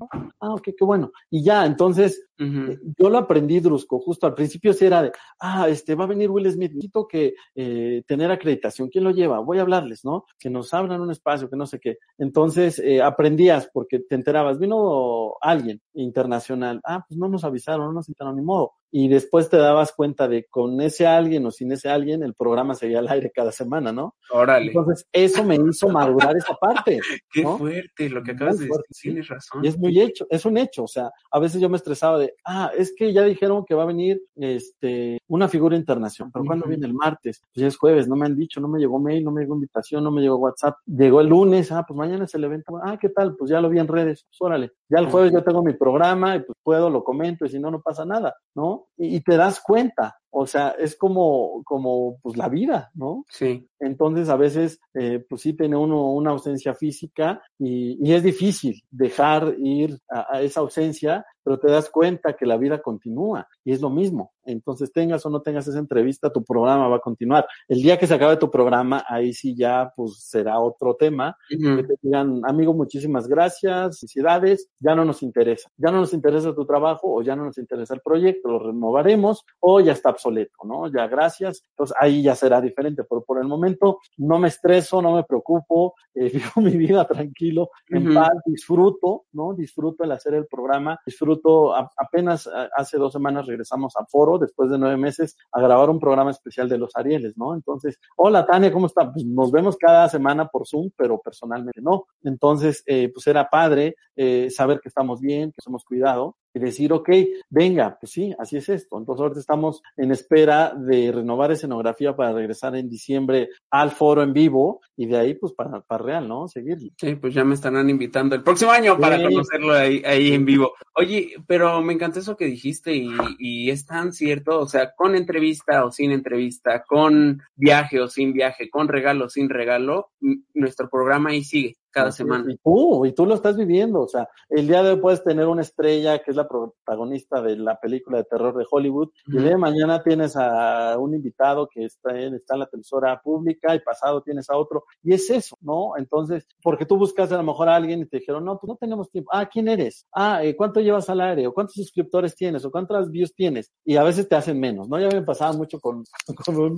ah, ok, qué bueno. Y ya, entonces, eh, yo lo aprendí, Drusco, justo al principio sí era de, ah, este, va a venir Will Smith, necesito que eh, tener acreditación, ¿quién lo lleva? Voy a hablarles, ¿no? Que nos abran un espacio, que no sé qué. Entonces, eh, aprendías porque te enterabas, vino alguien internacional, ah, pues no nos avisaron, no nos citaron ni modo. Y después te dabas cuenta de con ese alguien o sin ese alguien, el programa seguía al aire cada semana, ¿no? Órale, Entonces, eso me hizo madurar esa parte. qué ¿no? fuerte lo que acabas Muy de fuerte, decir, tienes razón. Y es muy hecho, es un hecho. O sea, a veces yo me estresaba de, ah, es que ya dijeron que va a venir este una figura internacional. Pero ¿cuándo Ujú. viene el martes? Pues ya es jueves, no me han dicho, no me llegó mail, no me llegó invitación, no me llegó WhatsApp. Llegó el lunes, ah, pues mañana es el evento. Ah, ¿qué tal? Pues ya lo vi en redes, pues órale. Ya el jueves yo tengo mi programa y pues puedo, lo comento y si no, no pasa nada, ¿no? Y, y te das cuenta. O sea, es como, como, pues la vida, ¿no? Sí, Entonces, a veces, eh, pues sí tiene uno una ausencia física y, y es difícil dejar ir a, a esa ausencia, pero te das cuenta que la vida continúa y es lo mismo. Entonces, tengas o no tengas esa entrevista, tu programa va a continuar. El día que se acabe tu programa, ahí sí ya, pues será otro tema. Que Ujú. te digan, amigo, muchísimas gracias, felicidades, ya no nos interesa. Ya no nos interesa tu trabajo o ya no nos interesa el proyecto, lo renovaremos o ya está obsoleto, ¿no? Ya gracias. Entonces ahí ya será diferente, pero por el momento no me estreso, no me preocupo, eh, vivo mi vida tranquilo, en paz, disfruto, ¿no? Disfruto el hacer el programa, disfruto, a- apenas a- hace dos semanas regresamos a Foro, después de nueve meses, a grabar un programa especial de los Arieles, ¿no? Entonces, hola Tania, ¿cómo está? Pues nos vemos cada semana por Zoom, pero personalmente no. Entonces, eh, pues era padre eh, saber que estamos bien, que nos hemos cuidado y decir, ok, venga, pues sí, así es esto. Entonces ahorita estamos en espera de renovar escenografía para regresar en diciembre al foro en vivo y de ahí pues para, para real, ¿no? Seguirle. Sí, pues ya me estarán invitando el próximo año para Sí. conocerlo ahí, ahí en vivo. Oye, pero me encantó eso que dijiste y, y es tan cierto, o sea, con entrevista o sin entrevista, con viaje o sin viaje, con regalo o sin regalo, nuestro programa ahí sigue cada semana. Y tú, y tú lo estás viviendo. O sea, el día de hoy puedes tener una estrella que es la protagonista de la película de terror de Hollywood, y el día de mañana tienes a un invitado que está en, está en la televisora pública, y pasado tienes a otro, y es eso, ¿no? Entonces, porque tú buscas a lo mejor a alguien y te dijeron, no, pues no tenemos tiempo. Ah, ¿quién eres? Ah, eh, ¿cuánto llevas al aire? ¿O cuántos suscriptores tienes? ¿O cuántas views tienes? Y a veces te hacen menos, ¿no? Ya me pasaba mucho con, con un,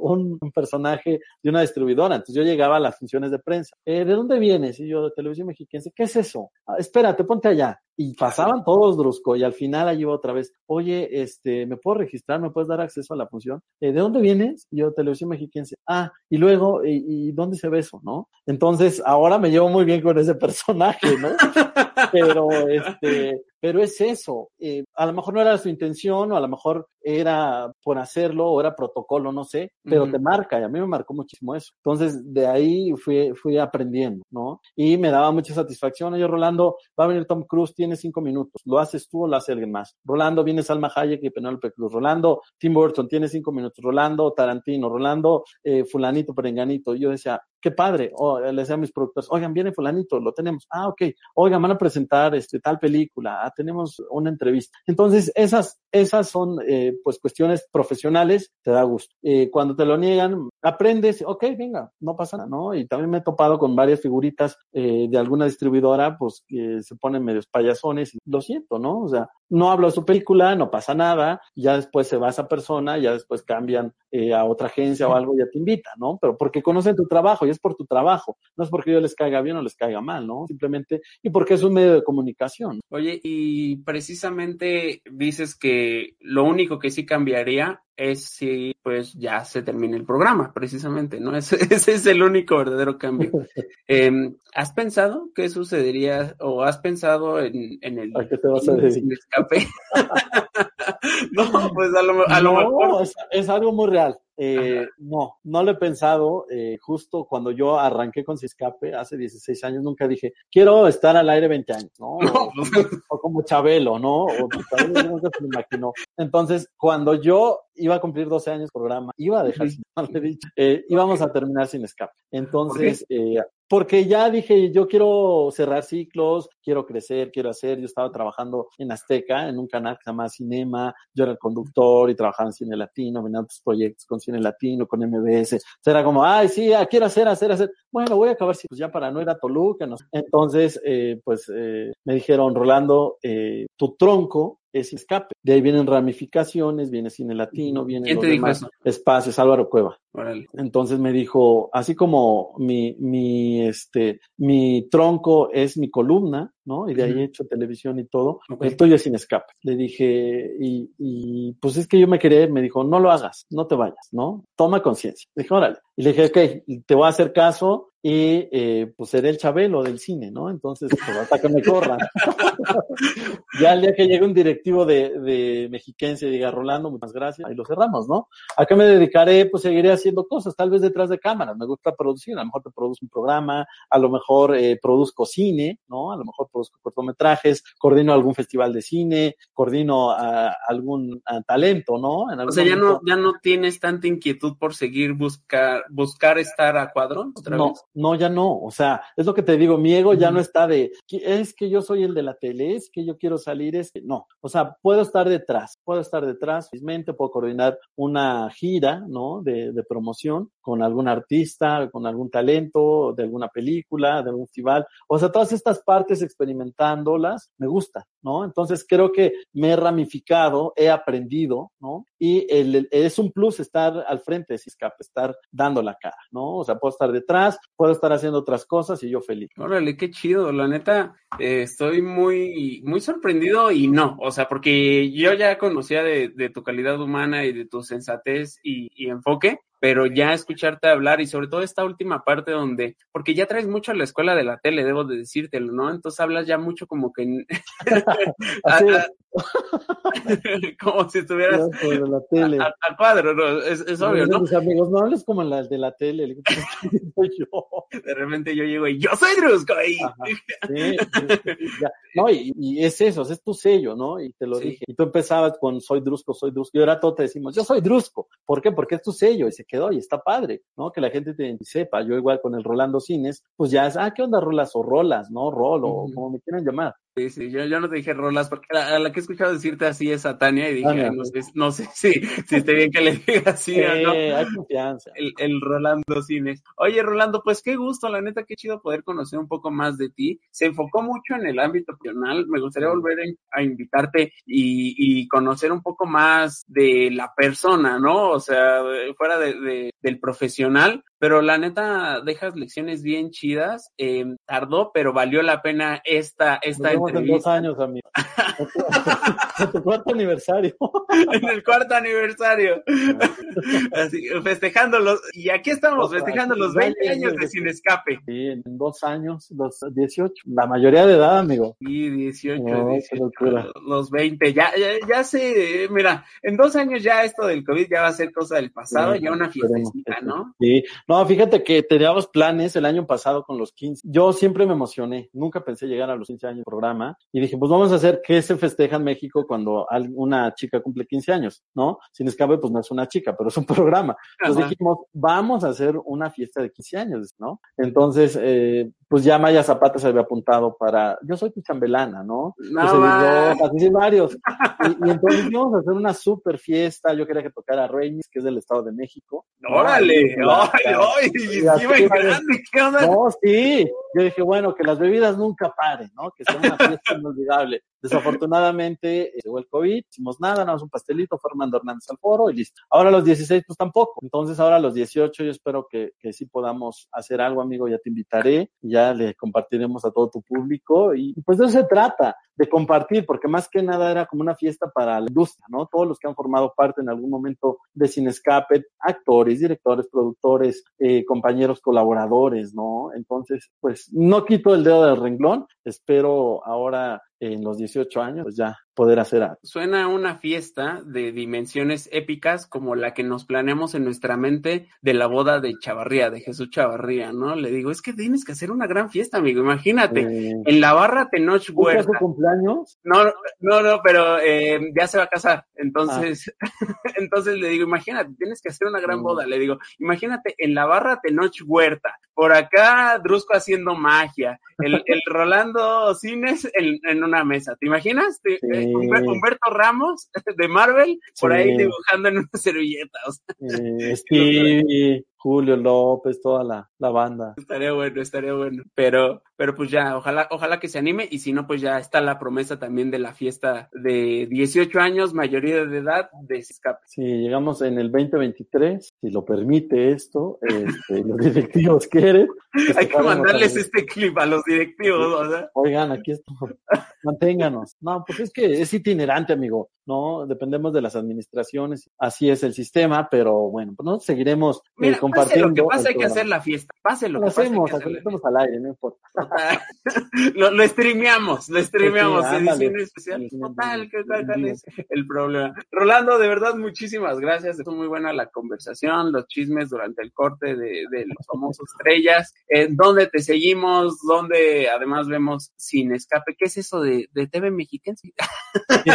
un, un personaje de una distribuidora. Entonces yo llegaba a las funciones de prensa. Eh, ¿De dónde vienes? Y yo, televisión mexiquense. ¿Qué es eso? "Ah, espérate, ponte allá. Y pasaban todos brusco y al final allí iba otra vez. Oye, este, ¿me puedo registrar? ¿Me puedes dar acceso a la función? "Eh, ¿De dónde vienes? Yo, televisión mexiquense. Ah, y luego, ¿y, y dónde se ve eso? ¿No? Entonces, ahora me llevo muy bien con ese personaje, ¿no? pero este, pero es eso. Eh, a lo mejor no era su intención, o a lo mejor era por hacerlo, o era protocolo, no sé, pero te marca, y a mí me marcó muchísimo eso. Entonces, de ahí fui, fui aprendiendo, ¿no? Y me daba mucha satisfacción. Oye, Rolando, va a venir Tom Cruise, tiene cinco minutos. ¿Lo haces tú o lo hace alguien más? Rolando, viene Salma Hayek y Penélope Cruz. Rolando, Tim Burton, tiene cinco minutos. Rolando, Tarantino. Rolando, eh, fulanito, perenganito. Yo decía, qué padre. O le decía a mis productores, oigan, viene fulanito, lo tenemos. Ah, ok. Oigan, van a presentar este tal película. Ah, tenemos una entrevista. Entonces, esas, esas son, eh, pues, cuestiones profesionales, te da gusto. Eh, cuando te lo niegan, aprendes, ok, venga, no pasa nada, ¿no? Y también me he topado con varias figuritas eh, de alguna distribuidora, pues, que se ponen medios payasones lo siento, ¿no? O sea, no hablo de su película, no pasa nada, ya después se va esa persona, ya después cambian eh, a otra agencia o algo, ya te invita, ¿no? Pero porque conocen tu trabajo y es por tu trabajo, no es porque yo les caiga bien o les caiga mal, ¿no? Simplemente, y porque es un medio de comunicación. Oye, y precisamente dices que lo único que sí cambiaría es si pues ya se termina el programa, precisamente, ¿no? Ese, ese es el único verdadero cambio. Eh, ¿Has pensado qué sucedería o has pensado en, en el ¿A qué te vas a decir? en el escape? no, pues a lo, a lo no, mejor. es, es algo muy real. Eh, no, no lo he pensado. Eh, justo cuando yo arranqué con Ciscape hace 16 años, nunca dije, quiero estar al aire 20 años, ¿no? No, O, o como Chabelo, ¿no? O Chabelo nunca se lo imaginó. Entonces, cuando yo iba a cumplir 12 años programa, iba a dejar, sin haberle dicho, eh, íbamos a terminar sin escape. Entonces, eh, porque ya dije, yo quiero cerrar ciclos, quiero crecer, quiero hacer. Yo estaba trabajando en Azteca, en un canal que se llama Cinema. Yo era el conductor y trabajaba en cine latino, venían otros proyectos con cine latino, con MBS. O sea, era como, ay, sí, ah, quiero hacer, hacer, hacer. Bueno, voy a acabar pues ya para no ir a Toluca. No sé. Entonces, eh, pues eh, me dijeron, Rolando, eh, tu tronco es escape. De ahí vienen ramificaciones, viene cine latino, viene ¿Quién los demás eso? espacios, Álvaro Cueva. Órale. Entonces me dijo, así como mi, mi, este, mi tronco es mi columna, ¿no? Y de ahí he hecho televisión y todo, el tuyo es sin escape. Le dije, y, y pues es que yo me quería ir, me dijo, no lo hagas, no te vayas, ¿no? Toma conciencia. Dije, órale. Y le dije, ok, te voy a hacer caso y eh, pues seré el chabelo del cine, ¿no? Entonces, pues hasta que me corran. ya el día que llegue un directivo de, de Mexiquense y diga, Rolando, muchas gracias, ahí lo cerramos, ¿no? ¿A qué me dedicaré? Pues seguiré haciendo cosas, tal vez detrás de cámaras. Me gusta producir, a lo mejor te produzco un programa, a lo mejor eh, produzco cine, ¿no? A lo mejor produzco cortometrajes, coordino algún festival de cine, coordino a, algún a talento, ¿no? En O sea, ya no, ya no tienes tanta inquietud por seguir buscar, buscar estar a cuadro otra No, vez. no, ya no. O sea, es lo que te digo, mi ego ya no está de, "Que- es que yo soy el de la tele, es que yo quiero salir, es que no. O sea, puedo estar detrás, puedo estar detrás, felizmente puedo coordinar una gira, ¿no? De, de promoción con algún artista, con algún talento, de alguna película, de algún festival. O sea, todas estas partes experimentándolas me gustan, ¿no? Entonces creo que me he ramificado, he aprendido, ¿no? Y el, es un plus estar al frente de Ciscape, estar dando la cara, ¿no? O sea, puedo estar detrás, puedo estar haciendo otras cosas y yo feliz. Órale, qué chido. La neta, eh, estoy muy, muy sorprendido y no. O sea, porque yo ya conocía de, tu calidad humana y de tu sensatez y, enfoque, pero ya escucharte hablar y sobre todo esta última parte donde, porque ya traes mucho a la escuela de la tele, debo de decírtelo, ¿no? Entonces hablas ya mucho como que, como si estuvieras la tele. al, al cuadro, ¿no? Es, obvio, ¿no? Mis amigos, no hables como en la de la tele. Le digo, "¿Quién soy yo. De repente yo llego y yo soy Drusco y. Sí. No, y, y es eso, es tu sello, ¿no? Y te lo Sí. dije. Y tú empezabas con soy Drusco, soy Drusco. Y ahora todos te decimos, yo soy Drusco. ¿Por qué? Porque es tu sello y se quedó y está padre, ¿no? Que la gente te sepa. Yo igual con el Rolando Cines, pues ya es, ah, ¿qué onda rolas o rolas, no? Rol o Ujú. como me quieran llamar. Sí, sí, yo, yo no te dije rolas, porque a, a la que he escuchado decirte así es a Tania, y dije, Tania. "Ay, no sé, no sé si, si esté bien que le diga así o no. Hay confianza. El, el Rolando Cines. Oye, Rolando, pues qué gusto, la neta, qué chido poder conocer un poco más de ti. Se enfocó mucho en el ámbito profesional. Me gustaría volver a invitarte y, y conocer un poco más de la persona, ¿no? O sea, fuera de, de- del profesional. Pero la neta, dejas lecciones bien chidas. Eh, tardó, pero valió la pena esta, esta Nos vemos en dos entrevista. años, amigo. En tu cuarto aniversario. en el cuarto aniversario. Así, festejando los, y aquí estamos, festejando los vaya, 20 años de. Sin Escape. Sí, en dos años, los 18. La mayoría de edad, amigo. Y 18, No, qué 18, locura. los 20, ya, ya, ya sé, mira, en dos años ya esto del COVID ya va a ser cosa del pasado, Sí, ya una fiestecita, sí. ¿no? Sí, no, fíjate que teníamos planes el año pasado con los 15. Yo siempre me emocioné, nunca pensé llegar a los 15 años del programa y dije, pues vamos a hacer qué se festeja en México cuando una chica cumple 15 años, ¿no? Sin escape, pues no es una chica, pero es un programa. Entonces Ajá. dijimos, vamos a hacer una fiesta de 15 años, ¿no? Entonces, eh, pues ya Maya Zapata se había apuntado para, yo soy tu chambelana, ¿no? No, Rojas, así varios. Y, y entonces íbamos a hacer una super fiesta. Yo quería que tocara Reyes, que es del Estado de México. ¿no? Órale, La- ay, la- ay, y iba así en varios- grande, ¿qué onda? No, sí. Yo dije, bueno, que las bebidas nunca paren, ¿no? Que sea una fiesta inolvidable. Desafortunadamente, eh, llegó el COVID, hicimos nada, nada más un pastelito, Fernando Hernández al foro y listo. Ahora los 16, pues tampoco. Entonces, ahora los 18, yo espero que, que sí podamos hacer algo, amigo, ya te invitaré, ya le compartiremos a todo tu público y pues de eso se trata, de compartir, porque más que nada era como una fiesta para la industria, ¿no? Todos los que han formado parte en algún momento de Cinescape, actores, directores, productores, eh, compañeros colaboradores, ¿no? Entonces, pues no quito el dedo del renglón, espero ahora en los 18 años, pues ya poder hacer algo. Suena una fiesta de dimensiones épicas como la que nos planeamos en nuestra mente de la boda de Chavarría, de Jesús Chavarría, ¿no? Le digo, es que tienes que hacer una gran fiesta, amigo, imagínate, Eh, en la barra Tenoch ¿Buscas Huerta. su cumpleaños? No, no, no, pero eh, ya se va a casar. Entonces, entonces le digo, imagínate, tienes que hacer una gran Mm. boda. Le digo, imagínate en la barra Tenoch Huerta, por acá Drusco haciendo magia, el, el Rolando Cines en, en una mesa. ¿Te imaginas? Sí. eh, Humber- Humberto Ramos de Marvel por ahí dibujando en una servilleta. O sea, Eh, Julio López, toda la, la banda. estaría bueno, estaría bueno. Pero, pero pues ya, ojalá, ojalá que se anime. Y si no, pues ya está la promesa también de la fiesta de 18 años, mayoría de edad, de escape. Si llegamos en el 2023, si lo permite esto, este, los directivos quieren. Hay que mandarles este clip a los directivos, o sea. Oigan, aquí está. Manténganos. No, pues es que es itinerante, amigo. No, dependemos de las administraciones. Así es el sistema, pero bueno, pues nosotros seguiremos eh, Mira, pase compartiendo. lo que pase, hay que hacer la fiesta. Pase lo Lo que pase, hacemos, que hacer la estamos al aire, no importa. lo, lo streameamos, lo streameamos, Sí, ándale. edición especial. Total, sí, ¿qué- sí, cuál, cuál sí. es el problema? Rolando, de verdad, muchísimas gracias. Estuvo muy buena la conversación, los chismes durante el corte de, de los famosos estrellas. Eh, ¿Dónde te seguimos? ¿Dónde además vemos Sin Escape? ¿Qué es eso de, de TV Mexiquense?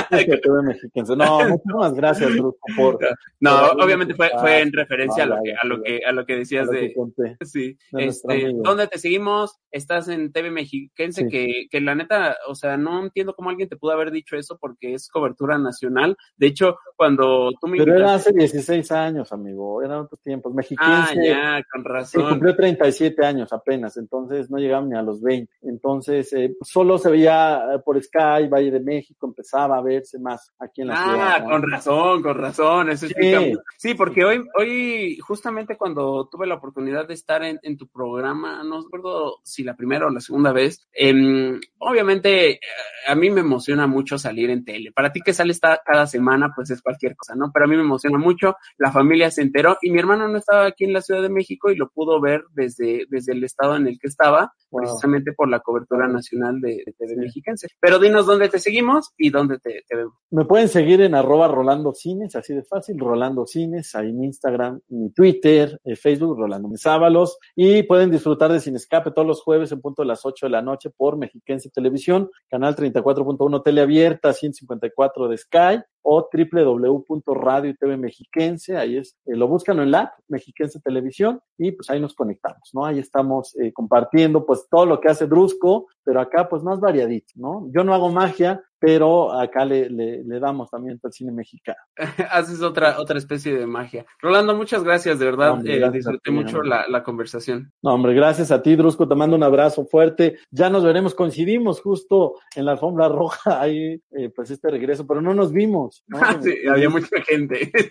Que TV mexiquense. No, muchísimas gracias, Bruco, por No, obviamente fue, fue en referencia a lo que, a lo ya. Que, a lo que decías lo que de, conté. Sí, de este. ¿dónde te seguimos? Estás en TV Mexiquense, Sí. que, que la neta, o sea, no entiendo cómo alguien te pudo haber dicho eso porque es cobertura nacional. De hecho, cuando tú me Pero era invitaste- hace 16 años, amigo, eran otros tiempos. Ah, Mexiquense ya, con razón. cumplió 37 años apenas, entonces no llegaban ni a los 20. Entonces, eh, solo se veía eh, por Sky, Valle de México, empezaba a verse más aquí en la Ah, ciudad. ¿no? con razón, con razón, eso Sí. Sí, porque hoy, hoy, justamente cuando tuve la oportunidad de estar en, en tu programa, no recuerdo si la primera o la segunda vez, em, obviamente eh, a mí me emociona mucho salir en tele. Para ti que sale esta, cada semana, pues es cualquier cosa, ¿no? Pero a mí me emociona mucho, la familia se enteró y mi hermano no estaba aquí en la Ciudad de México y lo pudo ver desde, desde el estado en el que estaba, Wow. precisamente por la cobertura nacional de, de TV Mexiquense. Pero dinos dónde te seguimos y dónde te, te vemos. Me pueden seguir en arroba Rolando Cines, así de fácil, Rolando Cines, ahí en Instagram, mi Twitter, eh, Facebook, Rolando Menzábalos, y pueden disfrutar de Sin Escape todos los jueves en punto de las 8 de la noche por Mexiquense Televisión, canal 34.1 Teleabierta, 154 de Sky, o www.radio y TV Mexiquense, ahí es, eh, lo buscan en la Mexiquense Televisión, y pues ahí nos conectamos, ¿no? Ahí estamos eh, compartiendo pues todo lo que hace Drusco, pero acá pues más variadito, ¿no? Yo no hago magia, pero acá le, le, le damos también al cine mexicano. Haces otra, otra especie de magia. Rolando, muchas gracias, de verdad. Hombre, eh, gracias disfruté ti, mucho la, la conversación. No, hombre, gracias a ti, Drusco, te mando un abrazo fuerte. Ya nos veremos, coincidimos justo en la alfombra roja, ahí, eh, pues este regreso, pero no nos vimos, ¿no? sí, había mucha gente.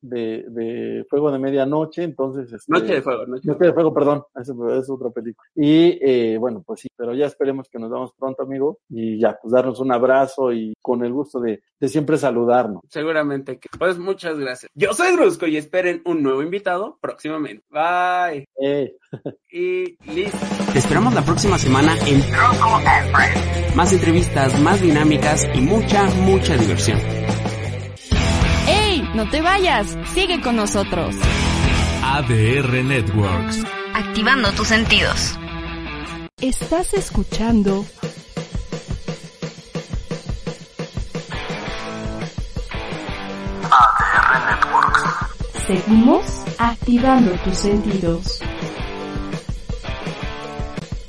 De, de Fuego de Medianoche, entonces... Este, Noche de fuego, noche de Noche de Fuego, perdón, esa es otra película. Y eh, bueno, pues sí, pero ya esperemos que nos vemos pronto, amigo, y ya, pues darnos un abrazo y con el gusto de, de siempre saludarnos. Seguramente que. Pues muchas gracias. Yo soy Drusco y esperen un nuevo invitado próximamente. Bye. Eh. Y listo. Te esperamos la próxima semana en Más entrevistas, más dinámicas y mucha, mucha diversión. ¡Ey! ¡No te vayas! Sigue con nosotros. ADR Networks. Activando tus sentidos. Estás escuchando ADR Networks. Seguimos activando tus sentidos.